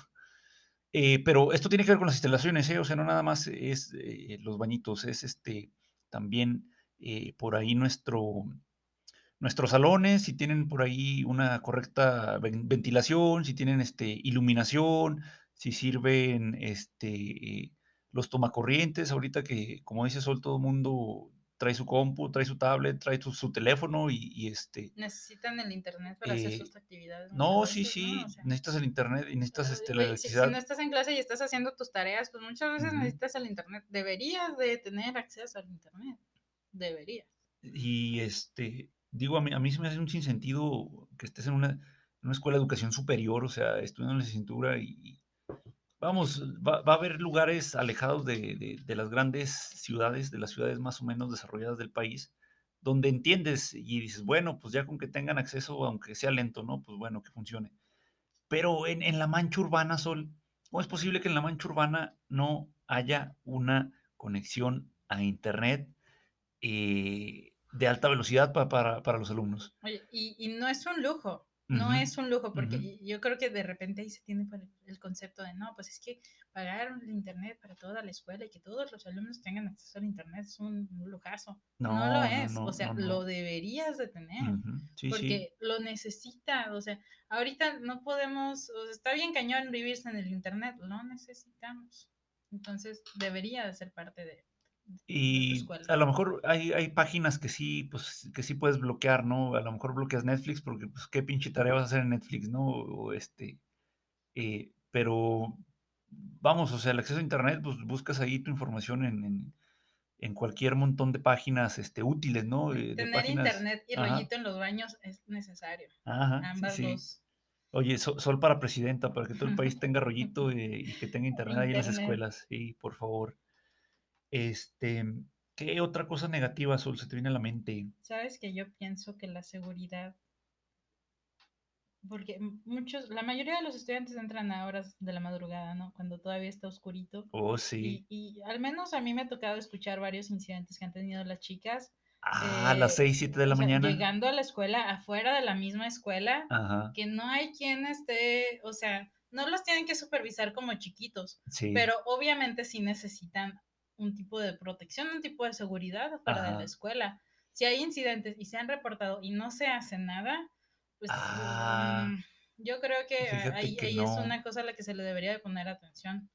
Pero esto tiene que ver con las instalaciones. O sea, no nada más es los bañitos, es este también por ahí nuestro, nuestros salones, si tienen por ahí una correcta ven- ventilación, si tienen este, iluminación, si sirven este, los tomacorrientes, ahorita que, como dice Sol, todo el mundo trae su compu, trae su tablet, trae su, su teléfono y, y, este... Necesitan el internet para hacer Eh, sus actividades. No, sí, sí, ¿no? O sea, necesitas el internet y necesitas este, la si, electricidad. si no estás en clase y estás haciendo tus tareas, pues muchas veces necesitas el internet. Deberías de tener acceso al internet. Deberías. Y este, digo, a mí, a mí se me hace un sinsentido que estés en una, en una escuela de educación superior, o sea, estudiando la y, y vamos, va, va a haber lugares alejados de, de- de las grandes ciudades, de las ciudades más o menos desarrolladas del país, donde entiendes y dices, bueno, pues ya con que tengan acceso, aunque sea lento, ¿no? Pues bueno, que funcione. Pero en, en la mancha urbana, Sol, ¿cómo es posible que en la mancha urbana no haya una conexión a Internet eh, de alta velocidad pa- para, para los alumnos? Oye, y, y no es un lujo. No es un lujo, porque yo creo que de repente ahí se tiene el, concepto de no, pues es que pagar el internet para toda la escuela y que todos los alumnos tengan acceso al internet es un, un lujazo. No, No, lo es. no, o sea, lo deberías de tener. Sí. porque lo necesita, o sea, ahorita no podemos, o sea, está bien cañón vivirse en el internet, lo necesitamos. Entonces, debería de ser parte de, Y a lo mejor hay, hay páginas que sí, pues, que sí puedes bloquear, ¿no? A lo mejor bloqueas Netflix porque, pues, qué pinche tarea vas a hacer en Netflix, ¿no? O este, eh, pero vamos, o sea, el acceso a Internet, pues buscas ahí tu información en, en, en cualquier montón de páginas este, útiles, ¿no? Eh, de Tener páginas- internet y Ajá. rollito en los baños es necesario. Ajá, sí, Ambas sí. dos. Oye, so- sol para presidenta, para que todo el país tenga rollito eh, y que tenga internet ahí en las Internet. escuelas, sí, por favor. Este, ¿qué otra cosa negativa, se te viene a la mente? Sabes que yo pienso que la seguridad, porque muchos, la mayoría de los estudiantes entran a horas de la madrugada, ¿no? Cuando todavía está oscurito. Oh, sí. Y, y al menos a mí me ha tocado escuchar varios incidentes que han tenido las chicas. Ah, a las eh, 6, 7 de la o sea, mañana. Llegando a la escuela, afuera de la misma escuela, Ajá, que no hay quien esté, o sea, no los tienen que supervisar como chiquitos, sí. pero obviamente sí necesitan un tipo de protección, un tipo de seguridad de Ajá. la escuela. Si hay incidentes y se han reportado y no se hace nada, pues Ah, mm, yo creo que ahí, que ahí no. es una cosa a la que se le debería de poner atención.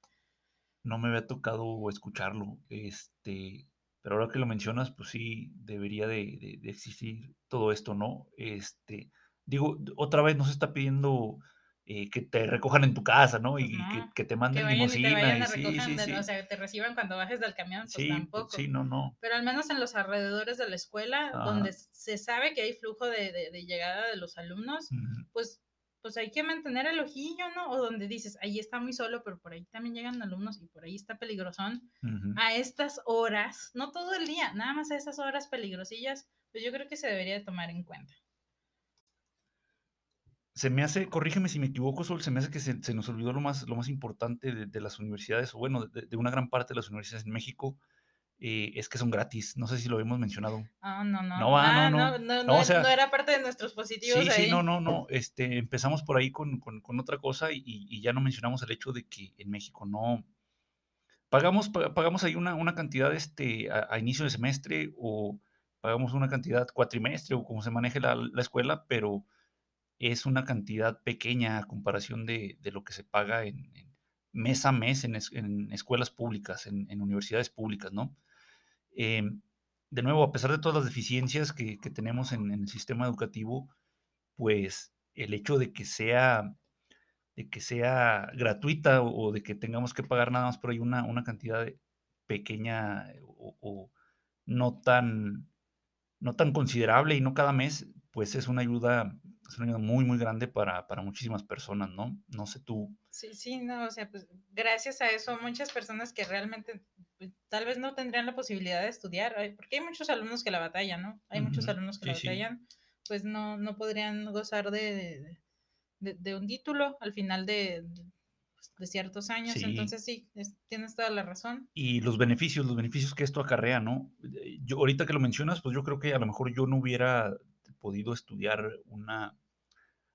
no me había tocado escucharlo. Este, pero ahora que lo mencionas, pues sí, debería de, de- de existir todo esto, ¿no? Este, digo, otra vez no se está pidiendo eh, que te recojan en tu casa, ¿no? Y, que, que te Que manden vayan y te y sí, sí, sí. o sea, te reciban cuando bajes del camión, pues Sí, pues, tampoco. sí, no, no. Pero al menos en los alrededores de la escuela, Ajá. donde se sabe que hay flujo de, de- de llegada de los alumnos, pues pues hay que mantener el ojillo, ¿no? O donde dices, ahí está muy solo, pero por ahí también llegan alumnos y por ahí está peligrosón. A estas horas, no todo el día, nada más a esas horas peligrosillas, pues yo creo que se debería tomar en cuenta. Se me hace, corrígeme si me equivoco, Sol, se me hace que se, nos olvidó lo más, lo más importante de, las universidades, o bueno, de, una gran parte de las universidades en México, eh, es que son gratis. No sé si lo habíamos mencionado. Ah, no, no. No, ah, no, no. No, no, no, era parte de nuestros positivos. Sí, sí, no, no, no. Este, empezamos por ahí con, otra cosa y, ya no mencionamos el hecho de que en México no. Pagamos, pagamos ahí una, una cantidad este, a, inicio de semestre o pagamos una cantidad cuatrimestre o como se maneje la, escuela, pero es una cantidad pequeña a comparación de, lo que se paga en, mes a mes en, en escuelas públicas, en, universidades públicas, ¿no? Em, de nuevo, a pesar de todas las deficiencias que, tenemos en, el sistema educativo, pues el hecho de que sea, de que sea gratuita o, de que tengamos que pagar nada más por ahí una, una cantidad pequeña o, no, tan, no tan considerable y no cada mes, pues es una ayuda, es una ayuda muy, muy grande para, para muchísimas personas, ¿no? No sé tú. Sí, sí, no, o sea, pues gracias a eso muchas personas que realmente pues, tal vez no tendrían la posibilidad de estudiar, porque hay muchos alumnos que la batallan, ¿no? Hay muchos alumnos que la batallan, pues no, no podrían gozar de, de, un título al final de, de ciertos años, entonces sí, tienes toda la razón. Y los beneficios, los beneficios que esto acarrea, ¿no? Yo ahorita que lo mencionas, pues yo creo que a lo mejor yo no hubiera podido estudiar una...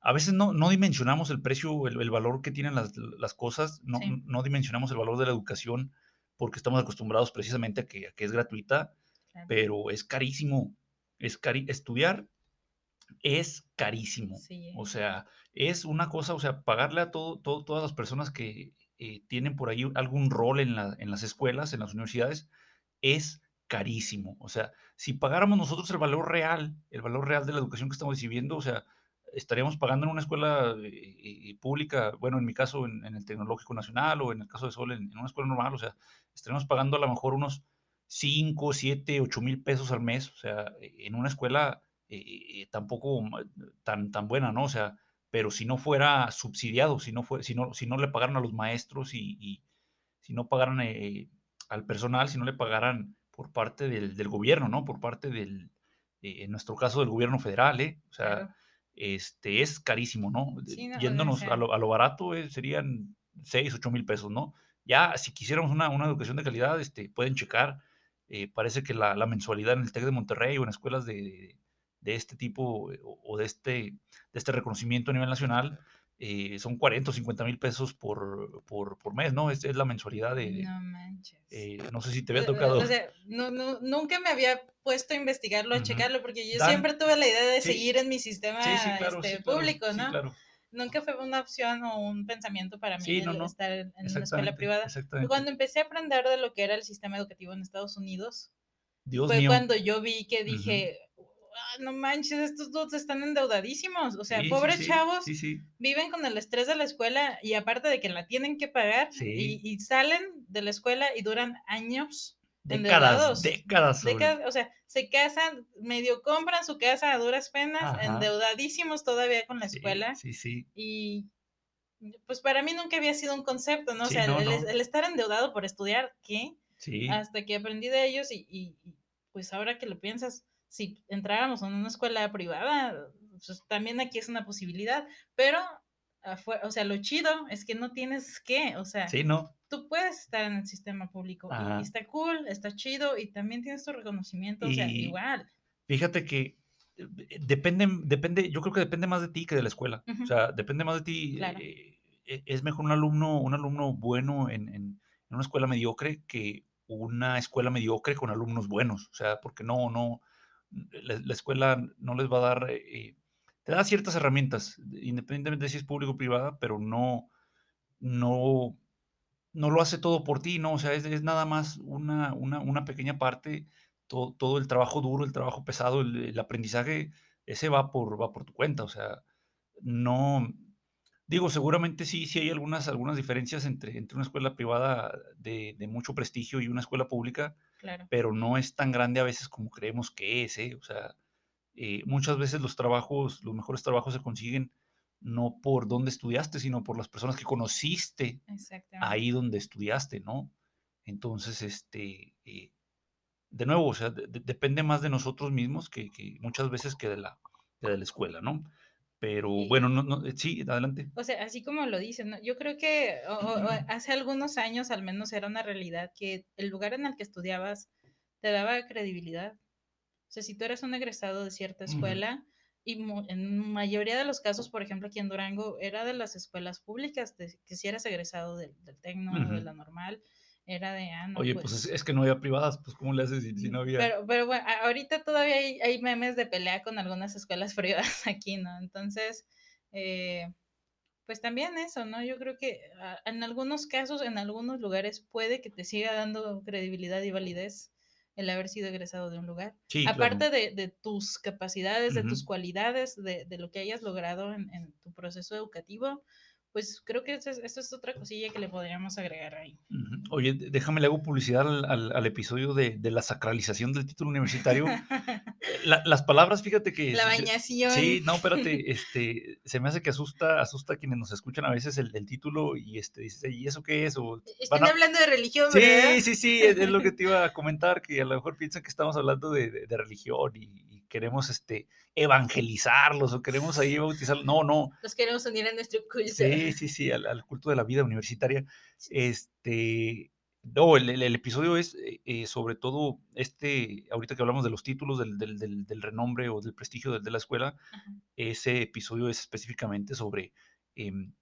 A veces no, no dimensionamos el precio, el, valor que tienen las, las cosas, no, no dimensionamos el valor de la educación porque estamos acostumbrados precisamente a que, que es gratuita, pero es carísimo. Es cari estudiar es carísimo. O sea, es una cosa, o sea, pagarle a todo, todas las personas que eh, tienen por ahí algún rol en, la, en las escuelas, en las universidades, es carísimo. O sea, si pagáramos nosotros el valor real, el valor real de la educación que estamos recibiendo, o sea, estaríamos pagando en una escuela eh, eh, pública, bueno, en mi caso en, el Tecnológico Nacional o en el caso de Sol en, una escuela normal, o sea, estaríamos pagando a lo mejor unos 5, 7, 8 mil pesos al mes, o sea, en una escuela eh, tampoco tan, tan buena, ¿no? O sea, pero si no fuera subsidiado, si no, fue, si no, si no le pagaran a los maestros y, si no pagaran al personal, si no le pagaran por parte del, del gobierno, ¿no? Por parte del, en nuestro caso, del gobierno federal, ¿eh? O sea, este, es carísimo, ¿no? Yéndonos a lo, a lo, barato eh, serían 6, 8 mil pesos, ¿no? Ya, si quisiéramos una, una, educación de calidad, este, pueden checar. Eh, parece que la, la, mensualidad en el TEC de Monterrey o en escuelas de, de este tipo eh, o, de, este, de este reconocimiento a nivel nacional eh, son 40 o 50 mil pesos por, por, por, mes, ¿no? Es, es la mensualidad de... No manches. Eh, no sé si te había tocado. O sea, no, no, nunca me había puesto a investigarlo, a checarlo, porque yo siempre tuve la idea de seguir en mi sistema este, público, ¿no? Claro. Nunca fue una opción o un pensamiento para mí estar en, una escuela privada. Cuando empecé a aprender de lo que era el sistema educativo en Estados Unidos, fue cuando yo vi que dije, Ah, no manches, estos dos están endeudadísimos. O sea, pobres chavos viven con el estrés de la escuela y aparte de que la tienen que pagar y, salen de la escuela y duran años. Décadas, décadas, O sea, se casan, medio compran su casa a duras penas, endeudadísimos todavía con la escuela. Sí, sí. Y pues para mí nunca había sido un concepto, ¿no? O sea, el, estar endeudado por estudiar, ¿qué? Sí. Hasta que aprendí de ellos y pues ahora que lo piensas, si entráramos en una escuela privada, pues también aquí es una posibilidad, pero, o sea, lo chido es que no tienes que, o sea, sí, no. tú puedes estar en el sistema público y está cool, está chido y también tienes tu reconocimiento, o sea, igual. Fíjate que eh, depende, depende, yo creo que depende más de ti que de la escuela, o sea, depende más de ti. Eh, e, es mejor un alumno, un alumno bueno en, en una escuela mediocre que una escuela mediocre con alumnos buenos, o sea, porque no, no, la, escuela no les va a dar, eh, te da ciertas herramientas, independientemente de si es público o privada, pero no, no, no lo hace todo por ti, ¿no? O sea, es, nada más una, una, pequeña parte, todo, todo, el trabajo duro, el trabajo pesado, el, aprendizaje, ese va por, va por tu cuenta, o sea, no, digo, seguramente sí, sí hay algunas, algunas diferencias entre, entre una escuela privada de, de mucho prestigio y una escuela pública, pero no es tan grande a veces como creemos que es, ¿eh? O sea, eh, muchas veces los trabajos, los mejores trabajos se consiguen no por dónde estudiaste, sino por las personas que conociste ahí donde estudiaste, ¿no? Entonces, este, eh, de nuevo, o sea, de- de- depende más de nosotros mismos que, que muchas veces que de la, que de la escuela, ¿no? Pero bueno, no, no, sí, adelante. O sea, así como lo dicen, ¿no? yo creo que o- o- o hace algunos años al menos era una realidad que el lugar en el que estudiabas te daba credibilidad. O sea, si tú eres un egresado de cierta escuela, y en mayoría de los casos, por ejemplo, aquí en Durango, era de las escuelas públicas, de, que si eras egresado del, del Tecno o de la normal, era de, ah, no, Oye, pues es, es que no había privadas, pues ¿cómo le haces si, si no había? Pero, pero bueno, ahorita todavía hay, hay memes de pelea con algunas escuelas privadas aquí, ¿no? Entonces, eh, pues también eso, ¿no? Yo creo que ah, en algunos casos, en algunos lugares, puede que te siga dando credibilidad y validez el haber sido egresado de un lugar. Sí, claro. Aparte de, de tus capacidades, de tus cualidades, de, de lo que hayas logrado en, en tu proceso educativo, pues creo que eso es, es otra cosilla que le podríamos agregar ahí. Oye, déjame le hago publicidad al, al- al episodio de, de la sacralización del título universitario. La- las palabras, fíjate que... La bañación. Sí, no, espérate, este, se me hace que asusta, asusta a quienes nos escuchan a veces el, el título y este, dices, ¿y eso qué es? O, Están a- hablando de religión, ¿verdad? Sí, sí, sí, es, es lo que te iba a comentar, que a lo mejor piensan que estamos hablando de, de- de religión y queremos este, evangelizarlos o queremos ahí bautizarlos. No, no, Los queremos unir a nuestro culto. sí, sí, sí, al, al culto de la vida universitaria. Este, no, el, el- el episodio es eh, eh, sobre todo este, ahorita que hablamos de los títulos, del, del- del- del renombre o del prestigio de, de la escuela, Ajá. ese episodio es específicamente sobre em,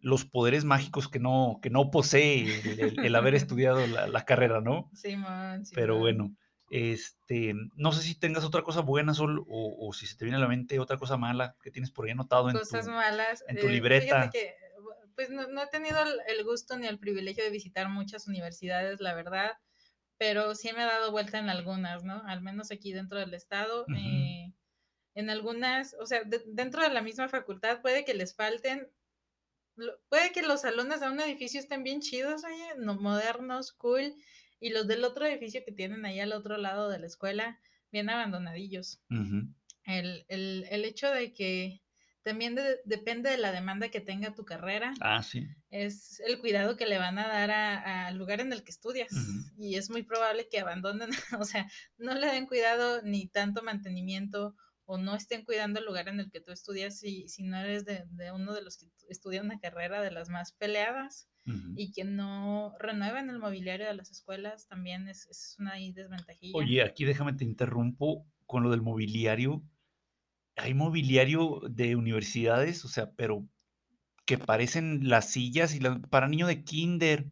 los poderes mágicos que no, que no posee el, el- el haber estudiado la, la carrera, ¿no? Simón, Pero Simón. bueno, este, no sé si tengas otra cosa buena, Sol, o, o si se te viene a la mente otra cosa mala que tienes por ahí anotado en Cosas tu... malas. en tu eh, libreta. Fíjate que, pues no, no he tenido el, gusto ni el privilegio de visitar muchas universidades, la verdad, pero sí me he dado vuelta en algunas, ¿no? Al menos aquí dentro del estado. Eh, en algunas, o sea, de- dentro de la misma facultad puede que les falten, puede que los salones de un edificio estén bien chidos, oye, no, modernos, cool, y los del otro edificio que tienen ahí al otro lado de la escuela, bien abandonadillos. El, el- el hecho de que también de- depende de la demanda que tenga tu carrera, Ah, sí. es el cuidado que le van a dar al lugar en el que estudias. Y es muy probable que abandonen, o sea, no le den cuidado ni tanto mantenimiento o no estén cuidando el lugar en el que tú estudias si, si no eres de, de uno de los que estudia una carrera de las más peleadas y que no renueven el mobiliario de las escuelas, también es, es una desventajilla. Oye, aquí déjame te interrumpo con lo del mobiliario. Hay mobiliario de universidades, o sea, pero que parecen las sillas y las, para niño de kinder.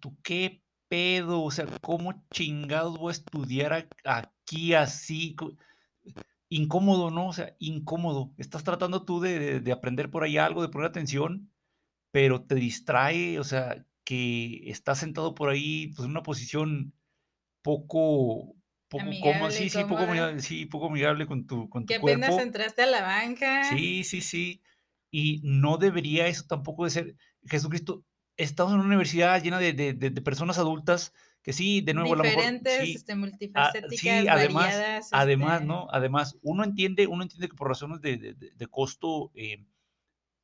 Tú, ¿qué pedo? O sea, ¿cómo chingados voy a estudiar a- aquí así? Incómodo, ¿no? O sea, incómodo. Estás tratando tú de, de- de aprender por ahí algo, de poner atención, pero te distrae, o sea, que estás sentado por ahí, pues en una posición poco, poco cómoda, sí, sí, poco sí, poco amigable con tu, con tu que apenas cuerpo. entraste a la banca. Sí, sí, sí. Y no debería eso tampoco de ser. Jesucristo, estamos en una universidad llena de- de personas adultas que sí, de nuevo, a lo mejor. diferentes, Sí, este, multifacéticas, sí, además, variadas. además, este, ¿no? Además, uno entiende, uno entiende que por razones de, de- costo, eh,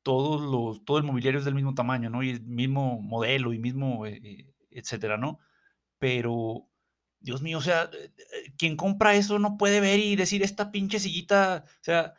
todos los, todo el mobiliario es del mismo tamaño, ¿no? Y el mismo modelo y mismo, eh, eh, etcétera, ¿no? Pero, Dios mío, o sea, eh, quien compra eso no puede ver y decir, esta pinche sillita, o sea,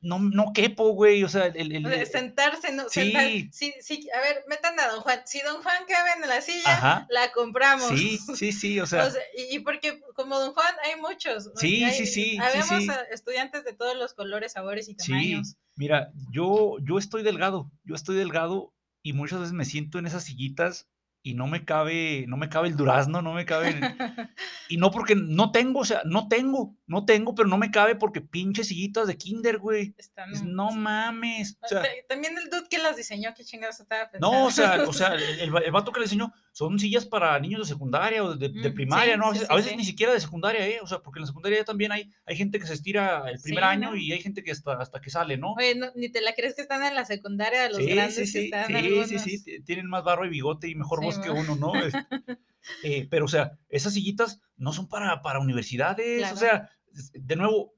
no, no quepo, güey, o sea, el, el- sentarse, ¿no? Sentar- sí. sí, sí, a ver, metan a don Juan. Si don Juan cabe en la silla, Ajá. la compramos. sí, sí, sí, o sea, O sea, y, y porque como don Juan hay muchos. Sí, sí, hay- sí, sí, Habemos sí. estudiantes de todos los colores, sabores y sí, tamaños. mira, yo, yo estoy delgado, yo estoy delgado y muchas veces me siento en esas sillitas y no me cabe, no me cabe el durazno, no me cabe, y no porque no tengo, o sea, no tengo, no tengo, pero no me cabe porque pinches sillitas de kinder, güey. Están, Es, no mames, o sea, Ta- También el dude que las diseñó, qué chingados estaba pensando. no, o sea, o sea, el, el, el vato que le enseñó son sillas para niños de secundaria o de, de Mm, primaria, sí, ¿no? A sí, veces, sí, a veces sí. ni siquiera de secundaria, ¿eh? O sea, porque en la secundaria ya también hay, hay gente que se estira el primer Sí, año ¿no? y hay gente que hasta, hasta que sale, ¿no? Oye, no, ni te la crees que están en la secundaria de los Sí, grandes sí, que sí, están sí, algunos. sí, sí, tienen más barro y bigote y mejor Sí, que uno, ¿no? Este, eh, pero, o sea, esas sillitas no son para, para universidades, Claro. o sea, de nuevo,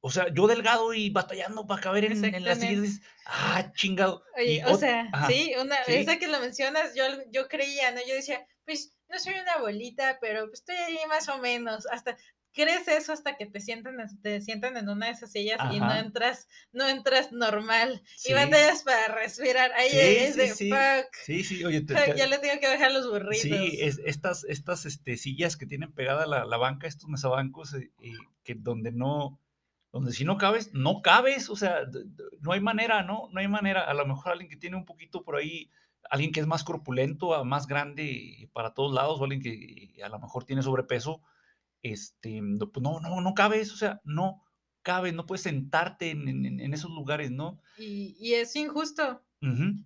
o sea, yo delgado y batallando para caber en, en las sillas, ah, chingado. Oye, Y o sea, ajá, sí, una, sí. esa que lo mencionas, yo, yo creía, ¿no? Yo decía, pues no soy una bolita, pero pues, estoy ahí más o menos. Hasta crees eso hasta que te sientan, en- te sientan en una de esas sillas y no entras, no entras normal Sí. y batallas para respirar. Ahí Sí, es sí, de sí. fuck. Sí, sí, oye, te- fuck, te- ya le tengo que bajar los burritos. Sí, es, estas, estas este, sillas que tienen pegada la, la banca, estos mesabancos, eh, eh, que donde no, donde si no cabes, no cabes, o sea, no hay manera, ¿no? No hay manera. A lo mejor alguien que tiene un poquito por ahí, alguien que es más corpulento, más grande para todos lados, o alguien que eh, a lo mejor tiene sobrepeso, este, no, pues no, no, no cabes, o sea, no cabes, no puedes sentarte en, en- en esos lugares, ¿no? Y, y es injusto,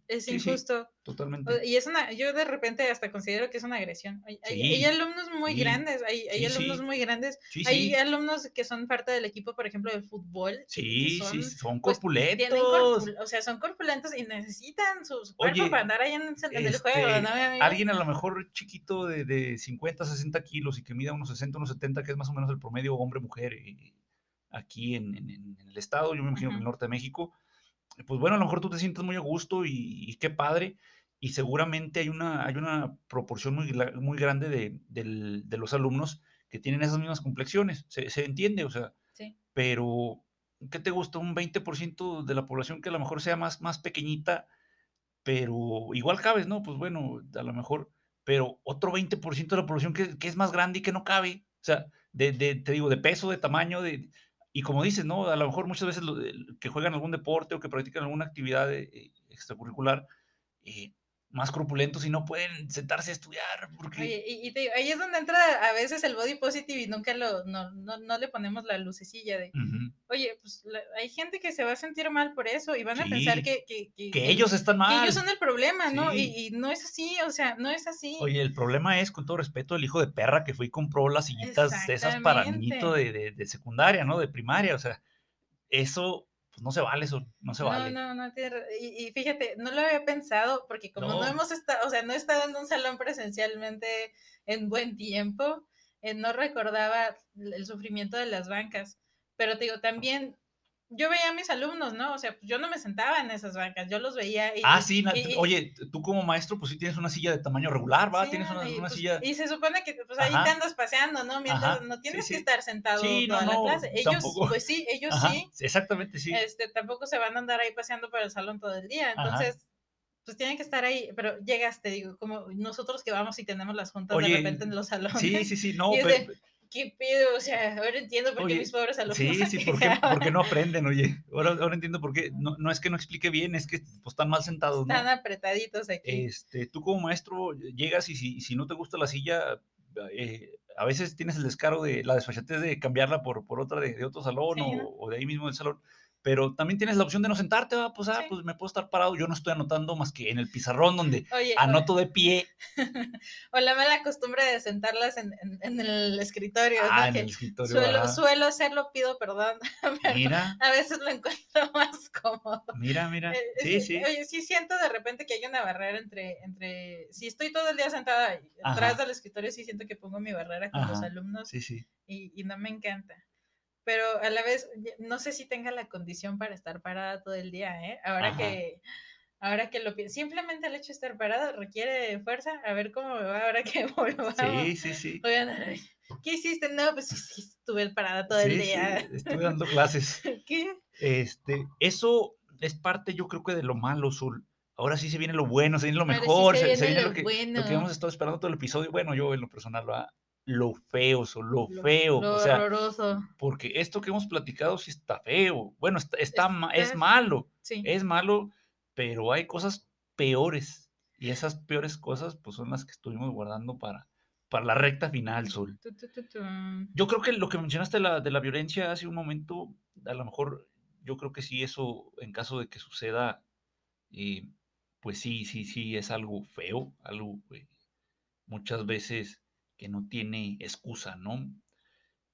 Es Sí, sí, injusto. totalmente. Y es una, yo de repente hasta considero que es una agresión. Hay, hay- alumnos muy grandes, hay, hay alumnos muy grandes, hay alumnos que son parte del equipo, por ejemplo, de fútbol. Sí, son, sí, son pues, corpulentos. corpul- o sea, son corpulentos y necesitan su, su cuerpo Oye, para andar ahí en, el- en el juego, este, ¿no, mi amigo? alguien a lo mejor chiquito de, de 50, 60 kilos y que mida unos 60, unos 70, que es más o menos el promedio hombre-mujer eh, aquí en, en- en el estado, yo me imagino que en el norte de México, pues bueno, a lo mejor tú te sientes muy a gusto y, y qué padre, y seguramente hay una, hay una proporción muy, muy grande de, de los alumnos que tienen esas mismas complexiones, se, se entiende, o sea, Sí. pero ¿qué te gusta? Un 20% de la población que a lo mejor sea más, más pequeñita, pero igual cabes, ¿no? Pues bueno, a lo mejor, pero otro 20% de la población que, que es más grande y que no cabe, o sea, de, de- te digo, de peso, de tamaño, de, y como dices, ¿no? A lo mejor muchas veces lo- que juegan algún deporte o que practican alguna actividad eh, extracurricular, eh, más corpulentos y no pueden sentarse a estudiar, porque... Oye, y, y te digo, ahí es donde entra a veces el body positive y nunca lo, no, no, no le ponemos la lucecilla de, Ujú, oye, pues la- hay gente que se va a sentir mal por eso y van a pensar Sí. que, que, que, que ellos están que mal. ellos son el problema, ¿no? Sí. Y, y no es así, o sea, no es así. Oye, el problema es, con todo respeto, el hijo de perra que fue y compró las sillitas esas para niñito de, de- de secundaria, ¿no? De primaria, o sea, eso, pues no se vale, eso no se no, vale. no, no, ra- y, y fíjate, no lo había pensado porque como no, No. hemos estado, o sea, no he estado en un salón presencialmente en buen tiempo, eh, no recordaba el sufrimiento de las bancas, pero te digo, también yo veía a mis alumnos, ¿no? O sea, pues yo no me sentaba en esas bancas, yo los veía y... Ah, sí, y- oye, tú como maestro, pues sí tienes una silla de tamaño regular, ¿va? Sí, tienes una, y, una pues, silla... y se supone que pues ahí Ajá. te andas paseando, ¿no? Mientras Ajá, no tienes sí. que estar sentado no, toda la no, clase. Ellos, tampoco. pues sí, ellos Ajá, sí. exactamente, sí. Este, tampoco se van a andar ahí paseando por el salón todo el día. Entonces, pues tienen que estar ahí, pero llegas, te digo, como nosotros que vamos y tenemos las juntas de repente en los salones. Sí, sí, sí, no, pero... de, ¿Qué pido? O sea, ahora entiendo por qué Oye, mis pobres alumnos Sí, sí, ¿por qué, quejaban. por qué no aprenden, oye? Ahora, ahora entiendo por qué. No, no es que no explique bien, es que pues, están mal sentados, ¿no? Están apretaditos aquí. Este, tú como maestro llegas y si, si no te gusta la silla, eh, a veces tienes el descaro de la desfachatez de cambiarla por, por otra de, de otro salón Sí, o, ¿no? o de ahí mismo del salón. Pero también tienes la opción de no sentarte, ¿va? pues, ah, Sí. pues me puedo estar parado. Yo no estoy anotando más que en el pizarrón donde Oye, anoto de pie. o, la mala costumbre de sentarlas en, en- en el escritorio, Ah, ¿no? en Que el escritorio. suelo, suelo hacerlo, pido perdón, pero Mira, a veces lo encuentro más cómodo. mira, mira. Eh, es Sí, sí. Oye, sí siento de repente que hay una barrera entre, entre, si estoy todo el día sentada atrás del escritorio, sí siento que pongo mi barrera con los alumnos Sí, sí. y, y no me encanta. Pero a la vez, no sé si tenga la condición para estar parada todo el día, ¿eh? Ahora Ajá. que, ahora que lo pienso, simplemente el hecho de estar parada requiere fuerza, a ver cómo me va ahora que volvamos. Sí, sí, sí. Voy a andar. ¿Qué hiciste? No, pues sí, estuve parada todo el día. sí, estuve dando clases. ¿Qué? Este, eso es parte, yo creo que de lo malo, Zul. Ahora sí se viene lo bueno, se viene lo sí mejor, se viene lo lo que, bueno. lo que hemos estado esperando todo el episodio. Bueno, yo en lo personal, ¿va? Lo feo, lo, Lo- feo. Lo o sea, horroroso. porque esto que hemos platicado sí está feo. Bueno, está, es malo, Sí. es malo, pero hay cosas peores. Y esas peores cosas, pues son las que estuvimos guardando para, para la recta final, tu, tu, tu. Yo creo que lo que mencionaste de la, de la violencia hace un momento, a lo mejor yo creo que sí, eso en caso de que suceda, eh, pues sí, sí, sí, es algo feo, algo eh, muchas veces que no tiene excusa, ¿no?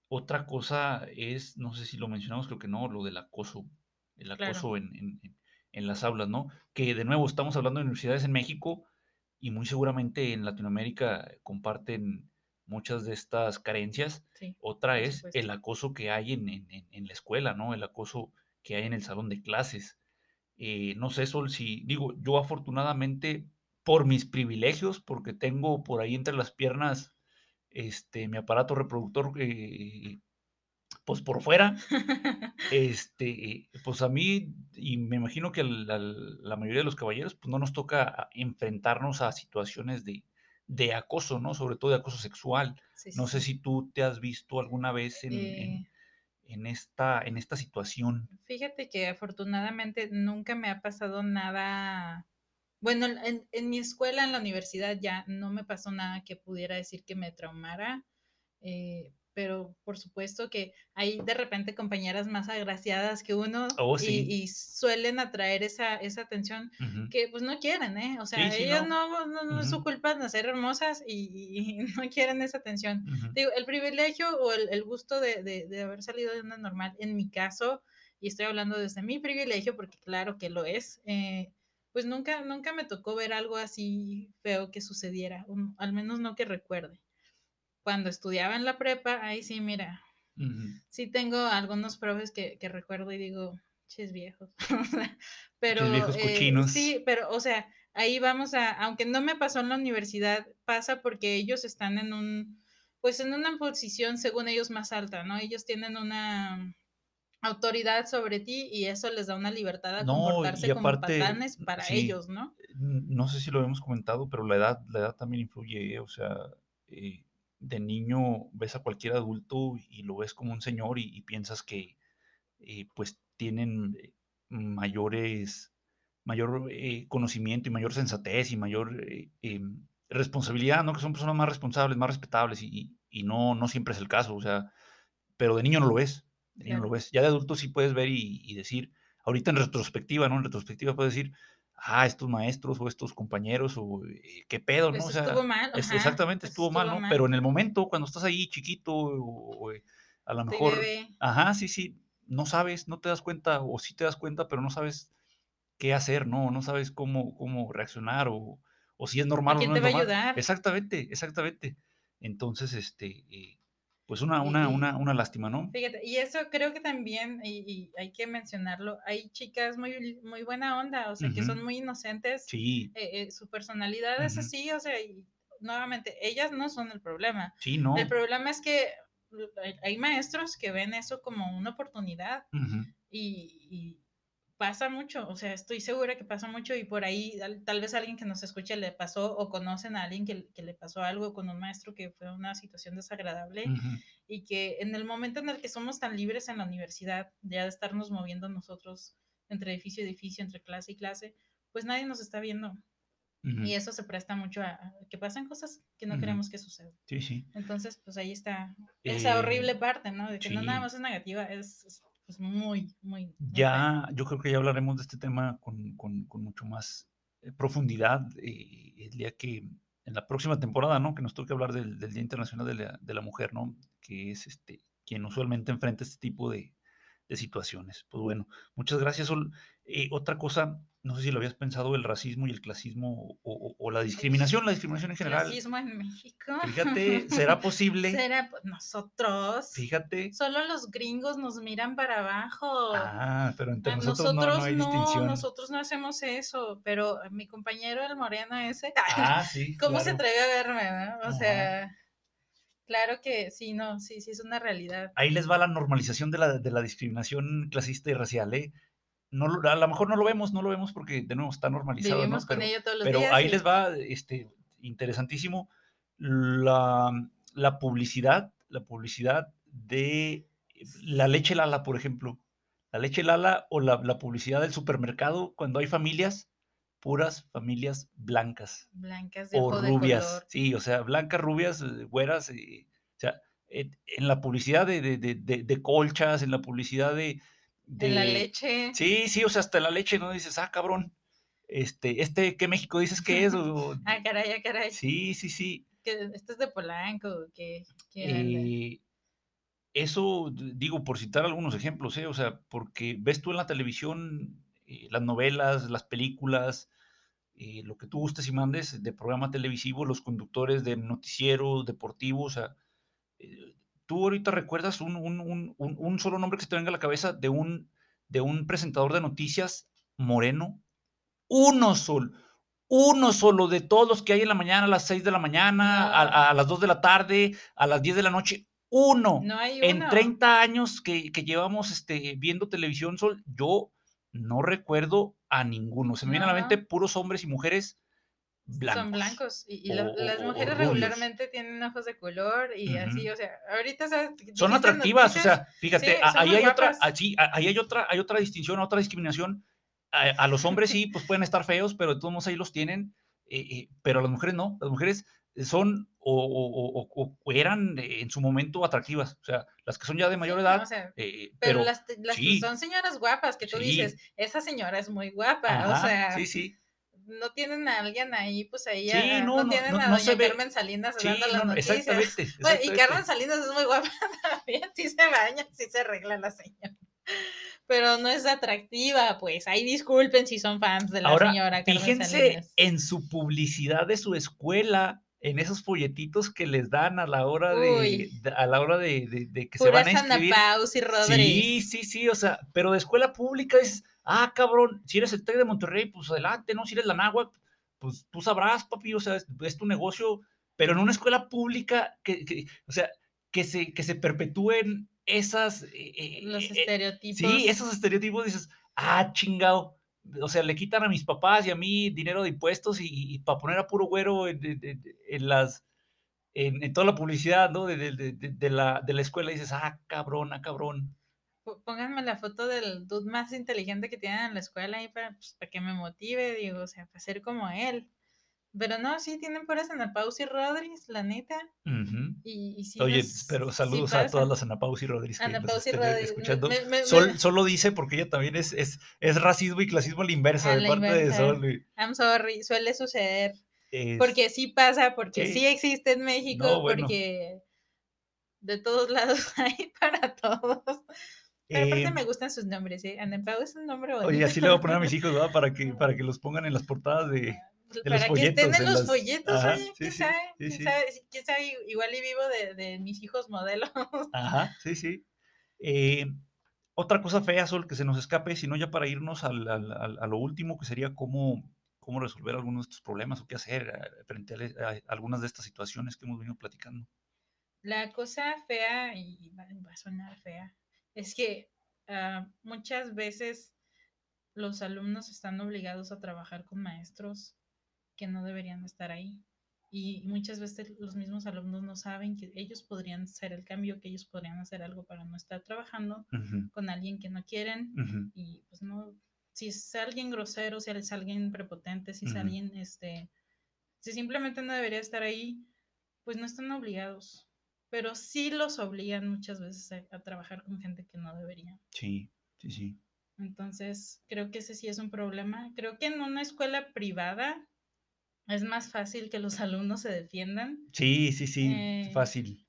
Otra cosa es, no sé si lo mencionamos, creo que no, lo del acoso, el acoso en, en- en- en las aulas, ¿no? Que de nuevo estamos hablando de universidades en México y muy seguramente en Latinoamérica comparten muchas de estas carencias. Sí, Otra es el acoso que hay en- en la escuela, ¿no? El acoso que hay en el salón de clases. Eh, no sé, Sol, si digo, yo afortunadamente, por mis privilegios, porque tengo por ahí entre las piernas este, mi aparato reproductor, eh, pues por fuera, este, pues a mí, y me imagino que la, la mayoría de los caballeros, pues no nos toca a- enfrentarnos a situaciones de, de acoso, ¿no? Sobre todo de acoso sexual. Sí, sí, No sé si tú te has visto alguna vez en, Eh, en- en esta, en esta situación. fíjate que afortunadamente nunca me ha pasado nada. Bueno, en, en mi escuela, en la universidad, ya no me pasó nada que pudiera decir que me traumara. eh, pero por supuesto que hay de repente compañeras más agraciadas que uno Oh, y, sí. y suelen atraer esa, esa atención Ujú. que pues no quieren, ¿eh? O sea, Sí, sí, ellas no. no, no, no es su culpa nacer hermosas y, y no quieren esa atención. Ujú. Digo, el privilegio o el, el gusto de, de, de haber salido de una normal, en mi caso, y estoy hablando desde mi privilegio, porque claro que lo es, eh, pues nunca, nunca me tocó ver algo así feo que sucediera, al menos no que recuerde. Cuando estudiaba en la prepa, ahí sí, mira, Ujú. sí tengo algunos profes que, que recuerdo y digo, ches viejos. Pero Pinches viejos eh, sí, pero o sea, ahí vamos a, aunque no me pasó en la universidad, pasa porque ellos están en un, pues en una posición según ellos más alta, ¿no? Ellos tienen una autoridad sobre ti y eso les da una libertad a No, comportarse y como aparte, patanes para sí, ellos, ¿no? no sé si lo hemos comentado, pero la edad, la edad también influye, ¿eh? O sea, eh, de niño ves a cualquier adulto y lo ves como un señor y, y piensas que eh, pues tienen mayores, mayor conocimiento y mayor sensatez y mayor responsabilidad, ¿no? Que son personas más responsables, más respetables y, y- y no, no siempre es el caso, o sea, pero de niño no lo ves, de niño no lo Claro. ves. Ya de adulto sí puedes ver y, y decir, ahorita en retrospectiva, ¿no? En retrospectiva puedes decir, ah, estos maestros o estos compañeros o eh, qué pedo, ¿no? O Eso estuvo sea, mal, es- exactamente eso estuvo mal, ¿no? mal. Pero en el momento, cuando estás ahí chiquito o, o, eh, a lo mejor, ajá, sí, sí, no sabes, no te das cuenta o sí te das cuenta, pero no sabes qué hacer, ¿no? No sabes cómo, cómo reaccionar o, o si es ¿A normal o quién no te es va a normal. ayudar? Exactamente, exactamente. Entonces, este, eh, pues una, una, una, una lástima, ¿no? fíjate, y eso creo que también, y, y hay que mencionarlo, hay chicas muy, muy buena onda, o sea, que son muy inocentes, Sí, eh, eh, su personalidad es así, o sea, y nuevamente, ellas no son el problema. sí, El no. problema es que hay- maestros que ven eso como una oportunidad y pasa mucho, o sea, estoy segura que pasa mucho y por ahí tal, vez alguien que nos escuche le pasó o conocen a alguien que, que le pasó algo con un maestro que fue una situación desagradable y que en el momento en el que somos tan libres en la universidad, ya de estarnos moviendo nosotros entre edificio y edificio, entre clase y clase, pues nadie nos está viendo. Y eso se presta mucho a, a que pasen cosas que no queremos que sucedan. Sí, sí. Entonces, pues ahí está esa Eh, horrible parte, ¿no? De que no nada más es negativa, es, es, pues muy, muy. Ya, yo creo que ya hablaremos de este tema con, con- mucho más eh, profundidad eh, el día que, en la próxima temporada, ¿no? Que nos toque hablar del, del Día Internacional de la, de la Mujer, ¿no? Que es este, quien usualmente enfrenta este tipo de, de situaciones. Pues bueno, muchas gracias, Sol. Eh, otra cosa, no sé si lo habías pensado, el racismo y el clasismo o, o- o la discriminación, la discriminación en general. Clasismo en México. Fíjate, ¿será posible? Será pues, nosotros. Fíjate. Solo los gringos nos miran para abajo. Ah, pero entre A nosotros, no, no hay distinción. nosotros no hacemos eso, pero mi compañero el moreno ese, Ah, sí. ¿cómo se atreve a verme? no? O Ajá. sea, claro que sí, no, sí, sí es una realidad. Ahí les va la normalización de la, de la discriminación clasista y racial, ¿eh? No, lo- a lo mejor no lo vemos, no lo vemos porque de nuevo está normalizado, Vivimos ¿no? con Pero, ello todos los pero días. ahí y- les va, este, interesantísimo, la, la publicidad, la publicidad de la leche Lala, por ejemplo. La leche Lala o la, la publicidad del supermercado cuando hay familias, puras familias blancas blancas de o de rubias. color. Sí, o sea, blancas, rubias, eh, güeras. eh, o sea, en, la publicidad de- de- de colchas, en la publicidad de, En la de- leche. Sí, sí, o sea, hasta la leche, ¿no? Dices, ah, cabrón. Este, este, ¿qué México dices que es? O- Ah, caray, ah, caray. sí, sí, sí. Que este es de Polanco, que, Eh, eso, digo, por citar algunos ejemplos, ¿eh? O sea, porque ves tú en la televisión eh, las novelas, las películas, eh, lo que tú gustes y mandes de programa televisivo, los conductores de noticieros deportivos, o sea, eh, tú ahorita recuerdas un, un, un, un, solo nombre que se te venga a la cabeza de un, de un presentador de noticias moreno, uno solo, uno solo de todos los que hay en la mañana, a las 6 de la mañana, a, a, las 2 de la tarde, a las 10 de la noche, uno. No hay En uno. 30 años que, que llevamos este, viendo televisión, Sol, yo no recuerdo a ninguno. Se me viene a la mente puros hombres y mujeres blancos. Son blancos. Y, y o- la- o- las o- o mujeres regularmente tienen ojos de color y así, Ujú. o sea, ahorita sabes. Son atractivas, o noticias, sea, fíjate, sí, ahí hay otra, guapas. a- ahí hay otra, hay otra distinción, otra discriminación. A, a los hombres sí, pues pueden estar feos, pero de todos modos ahí los tienen, eh, eh, pero a las mujeres no, las mujeres son o, o- o- o- o eran eh, en su momento atractivas, o sea, las que son ya de mayor Sí, edad, o sea, eh, pero, pero, las, las que sí. son señoras guapas que tú Sí. dices, esa señora es muy guapa, o ajá, sea, sí, sí, no tienen a alguien ahí, pues ahí, Sí, no, no, tienen no- a no doña se. Carmen Salinas sí, dando las no, no, noticias. exactamente, y. Carmen Salinas es muy guapa también, sí se baña, sí se arregla la señora. Pero no es atractiva, pues. Ahí disculpen si son fans de la Ahora, señora Carmen fíjense Salinas. en su publicidad de su escuela, en esos folletitos que les dan a la hora de, de- a la hora de, de- de que se van a inscribir. Sanapausi Rodríguez. Sí, sí, sí, o sea, pero de escuela pública dices, ah, cabrón, si eres el TEC de Monterrey, pues adelante, ¿no? Si eres la náhuatl, pues tú sabrás, papi, o sea, es, es tu negocio, pero en una escuela pública, que, que- o sea, que se, que se perpetúen esas... eh, eh, Los eh, estereotipos. Sí, esos estereotipos dices, ah, chingado. O sea, le quitan a mis papás y a mí dinero de impuestos y, para poner a puro güero en, las, en, toda la publicidad, ¿no? De, de- de- la, de la escuela dices, ah, cabrón, ah, cabrón. Pónganme la foto del dude más inteligente que tienen en la escuela ahí para, pues, para que me motive, digo, o sea, para ser como él. Pero no, sí tienen puras Sanapausi Rodríguez, la neta. Y, y sí Oye, pero sí saludos a todas las Ana Pausi Rodríguez que Ana nos estén Rodríguez, escuchando. me- me- Sol, me- solo dice porque ella también es, es, es racismo y clasismo a la inversa A de parte de. Sol. y I'm sorry, suele suceder. es- Porque sí pasa, porque Sí. sí, existe en México, No, bueno. porque de todos lados hay para todos. Pero aparte eh, me gustan sus nombres, ¿eh? Anapau es un nombre bonito. Oye, así le voy a poner a mis hijos, ¿verdad? Para que, para que los pongan en las portadas de, para que estén en en los folletos, Ajá, oye, sí, quién sí, sabe, sí, quién sabe, si- quién sabe, igual y vivo de, de mis hijos modelos. Ajá, sí, sí. Eh, otra cosa fea, Sol, que se nos escape, sino ya para irnos al- al- al- a lo último, que sería cómo, cómo resolver algunos de estos problemas o qué hacer frente a, a algunas de estas situaciones que hemos venido platicando. La cosa fea, y va, va a sonar fea, es que ah, muchas veces los alumnos están obligados a trabajar con maestros que no deberían estar ahí. Y muchas veces los mismos alumnos no saben que ellos podrían hacer el cambio, que ellos podrían hacer algo para no estar trabajando con alguien que no quieren. Y pues no, si es alguien grosero, si es alguien prepotente, si es alguien, este, si simplemente no debería estar ahí, pues no están obligados. Pero sí los obligan muchas veces a, a trabajar con gente que no debería. Sí, sí, sí. Entonces, creo que ese sí es un problema. Creo que en una escuela privada es más fácil que los alumnos se defiendan, Sí, sí, sí, Eh, fácil.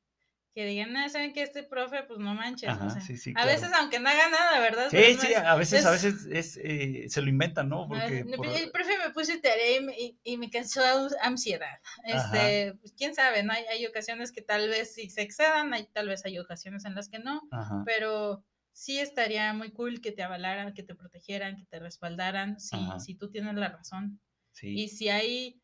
que digan, ah, saben que este profe, pues no manches. o Ajá, sea, sí, sí, a claro. veces, aunque no haga nada, ¿verdad? Sí, sí, más- a veces, a es- veces es, eh, se lo inventan, ¿no? Porque por- El profe me puso tarea y me, y- y me causó aus- ansiedad. Este, pues, quién sabe, ¿no? Hay, hay ocasiones que tal vez sí se excedan, hay, tal vez hay ocasiones en las que no, Ajá, pero sí estaría muy cool que te avalaran, que te protegieran, que te respaldaran, si, Ajá. si tú tienes la razón. sí. Y si hay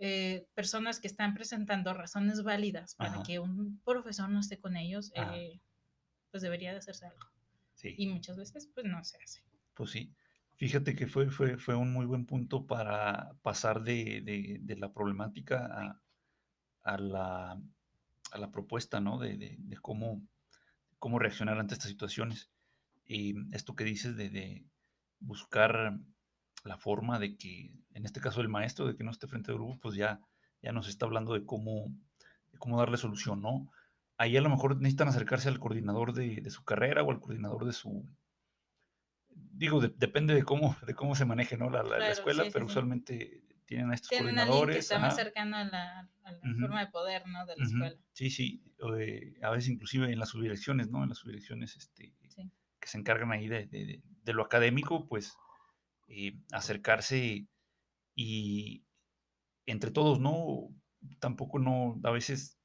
eh, personas que están presentando razones válidas para Ajá. que un profesor no esté con ellos, eh, pues debería de hacerse algo. sí. Y muchas veces, pues no se hace. Pues sí, fíjate que fue, fue, fue un muy buen punto para pasar de, de- de la problemática a, a la, a la propuesta, ¿no? De, de- de cómo, cómo reaccionar ante estas situaciones. Y esto que dices de, de buscar la forma de que, en este caso el maestro, de que no esté frente al grupo, pues ya, ya nos está hablando de cómo, de cómo darle solución, ¿no? Ahí a lo mejor necesitan acercarse al coordinador de, de su carrera o al coordinador de su, digo, de- depende de cómo, de cómo se maneje, ¿no? La, la- escuela, sí, pero sí. usualmente tienen a estos Tienen a alguien que coordinadores. está más cercano a la, a la forma de poder, ¿no? De la escuela. Sí, sí, eh, a veces inclusive en las subdirecciones, ¿no? En las subdirecciones este, que se encargan ahí de, de- de- de lo académico, pues eh, acercarse y entre todos, ¿no? Tampoco no, a veces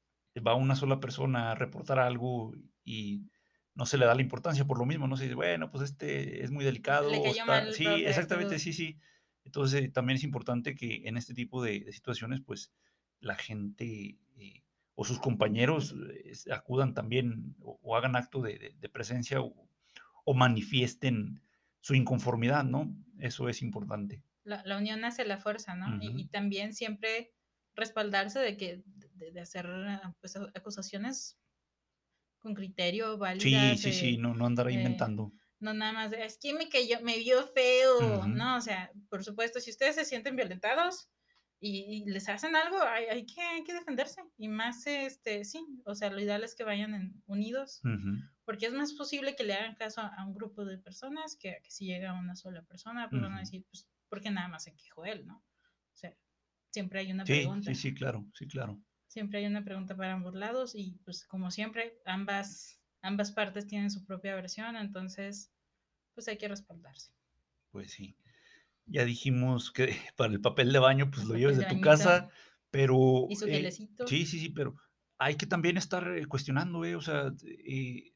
va una sola persona a reportar algo y no se le da la importancia por lo mismo, no se dice, bueno, pues este es muy delicado. Le cayó mal el sí, profe, exactamente, sí, sí. Entonces también es importante que en este tipo de, de situaciones, pues la gente eh, o sus compañeros eh, acudan también o, o hagan acto de, de- de presencia o, o manifiesten su inconformidad, ¿no? Eso es importante. la, la unión hace la fuerza, ¿no? Y- Ujú. y, también siempre respaldarse de que de, de hacer ah, pues, acusaciones con criterio, Sí, válidas. sí, sí, eh, no, no andar eh, inventando. no nada más de, es que me cayó, me vio feo, Ujú. no, o sea, por supuesto, si ustedes se sienten violentados y, y les hacen algo, hay, hay que, hay que defenderse. Y más, este, sí, o sea, lo ideal es que vayan en- unidos, Ujú, porque es más posible que le hagan caso a, a un grupo de personas que, a que si llega una sola persona, pues van a decir, pues, porque nada más se quejó él, ¿no? O sea, siempre hay una Sí, pregunta. sí, sí, claro, sí, claro. Siempre hay una pregunta para ambos lados y pues como siempre, ambas, ambas partes tienen su propia versión, entonces pues hay que respaldarse. Pues sí. Ya dijimos que para el papel de baño, pues El lo lleves de de tu casa, pero... Y su eh, sí, sí, sí, pero hay que también estar eh, cuestionando, eh, o sea, eh,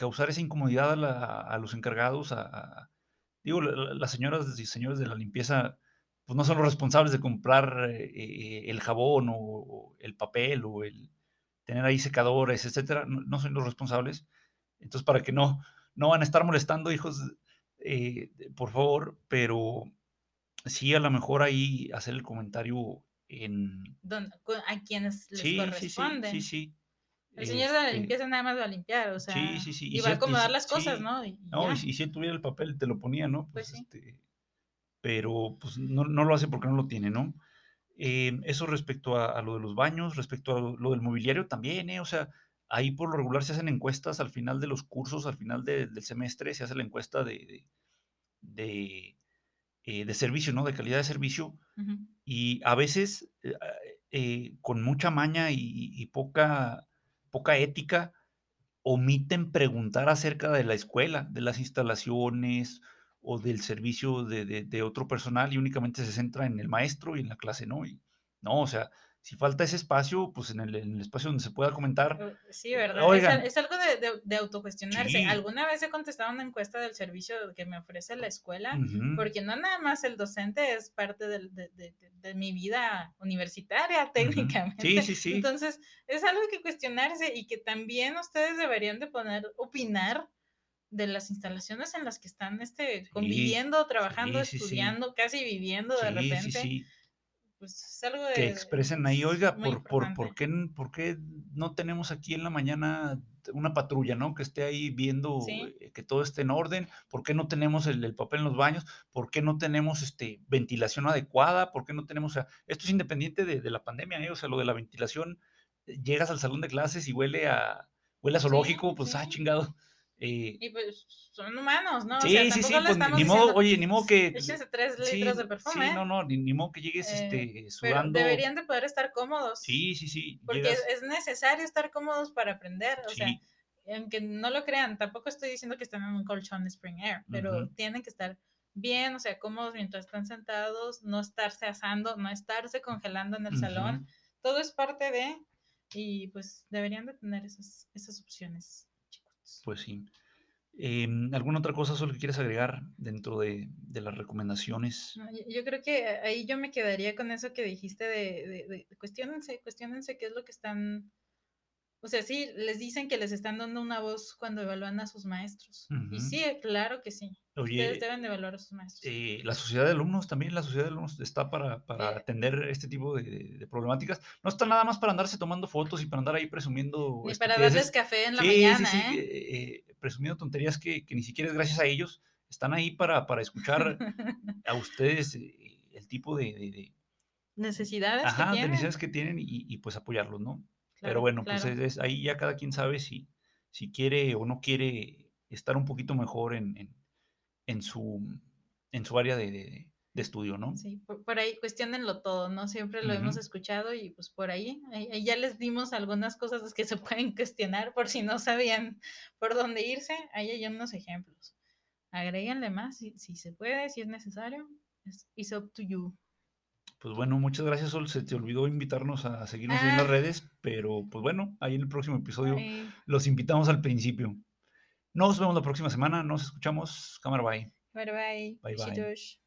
causar esa incomodidad a, la- a los encargados, a, a- digo, la- la- las señoras y señores de la limpieza, pues no son los responsables de comprar eh, eh, el jabón o, o el papel o el tener ahí secadores, etcétera, no, no son los responsables. Entonces, para que no, no van a estar molestando, hijos, eh, por favor, pero sí a lo mejor ahí hacer el comentario en... a quienes les Sí, sí, sí, sí. El señor de la Este, limpieza nada más va a limpiar, o sea, Sí, sí, sí. y, va a acomodar las cosas, sí, ¿no? Y, No, y, si- y si él tuviera el papel, te lo ponía, ¿no? Pues Pues, sí. este, pero pues no, no lo hace porque no lo tiene, ¿no? Eh, eso respecto a, a lo de los baños, respecto a lo, del mobiliario también, ¿eh? O sea, ahí por lo regular se hacen encuestas al final de los cursos, al final de- del semestre, se hace la encuesta de, de, de, eh, de servicio, ¿no? De calidad de servicio. Y a veces, eh, eh, con mucha maña y, y poca, poca ética, omiten preguntar acerca de la escuela, de las instalaciones o del servicio de, de- otro personal y únicamente se centra en el maestro y en la clase, ¿no? Y no, o sea, si falta ese espacio, pues en el, en el espacio donde se pueda comentar, Eh, Sí, ¿verdad? Oigan. es algo de, de, de autocuestionarse. Sí. Alguna vez he contestado una encuesta del servicio que me ofrece la escuela, porque no nada más el docente es parte del- de, de- de- de mi vida universitaria técnicamente. Sí, sí, sí. Entonces, es algo que cuestionarse y que también ustedes deberían de poner, opinar de las instalaciones en las que están este, conviviendo, trabajando, sí, sí, sí. estudiando, casi viviendo de repente. sí, sí. Pues es algo de... que expresen ahí, oiga, muy por, por, por, qué, por qué no tenemos aquí en la mañana una patrulla, ¿no? Que esté ahí viendo Sí. eh, que todo esté en orden, por qué no tenemos el, el papel en los baños, por qué no tenemos este, ventilación adecuada, por qué no tenemos, o sea, esto es independiente de, de la pandemia, ¿eh? O sea, lo de la ventilación, eh, llegas al salón de clases y huele a, huele a Sí, zoológico, pues, ah, chingado. Eh, Y pues son humanos, ¿no? O sí, sea, sí, sí, pues ni modo, diciendo, oye, ni modo que... échense tres Sí, litros de perfume. sí, no, no, ni, ni modo que llegues Eh, este, Pero sudando. deberían de poder estar cómodos. Sí, sí, sí. Porque llegas- es necesario estar cómodos para aprender. O sea, Sí. aunque no lo crean, tampoco estoy diciendo que estén en un colchón Spring Air, pero Ujú. tienen que estar bien, o sea, cómodos mientras están sentados, no estarse asando, no estarse congelando en el salón. Ujú. Todo es parte de, y pues deberían de tener esas, esas opciones. Pues sí. Em, ¿Alguna otra cosa solo que quieres agregar dentro de, de las recomendaciones? No, yo, creo que ahí yo me quedaría con eso que dijiste de, de, de- cuestiónense qué es lo que están, o sea, sí, les dicen que les están dando una voz cuando evalúan a sus maestros. Y sí, claro que sí. Oye, Ustedes deben de evaluar a sus maestros. eh, la sociedad de alumnos también, la sociedad de alumnos está para, para atender este tipo de, problemáticas. No está nada más para andarse tomando fotos y para andar ahí presumiendo. Ni para darles café en la Sí, mañana, sí, sí, ¿eh? eh, eh, presumiendo tonterías que, que ni siquiera es gracias a ellos. Están ahí para, para escuchar a ustedes el tipo de, de- de- Necesidades ajá, que tienen. necesidades que tienen y, y, pues apoyarlos, ¿no? Pero Claro, bueno, pues claro. es, es- ahí ya cada quien sabe si, si quiere o no quiere estar un poquito mejor en, en, en su, en su área de, de, de estudio, ¿no? Sí, por, por, ahí cuestionenlo todo, ¿no? Siempre lo uh -huh. hemos escuchado y pues por ahí, ahí, ya les dimos algunas cosas que se pueden cuestionar por si no sabían por dónde irse, ahí hay unos ejemplos. Agréguenle más si, si se puede, si es necesario. It's, up to you. Pues bueno, muchas gracias, Sol. Se te olvidó invitarnos a seguirnos ah. en las ah. redes, pero pues bueno, ahí en el próximo episodio Ay. los invitamos al principio. Nos vemos la próxima semana. Nos escuchamos. Cámara, bye. Bye, bye. Bye, bye.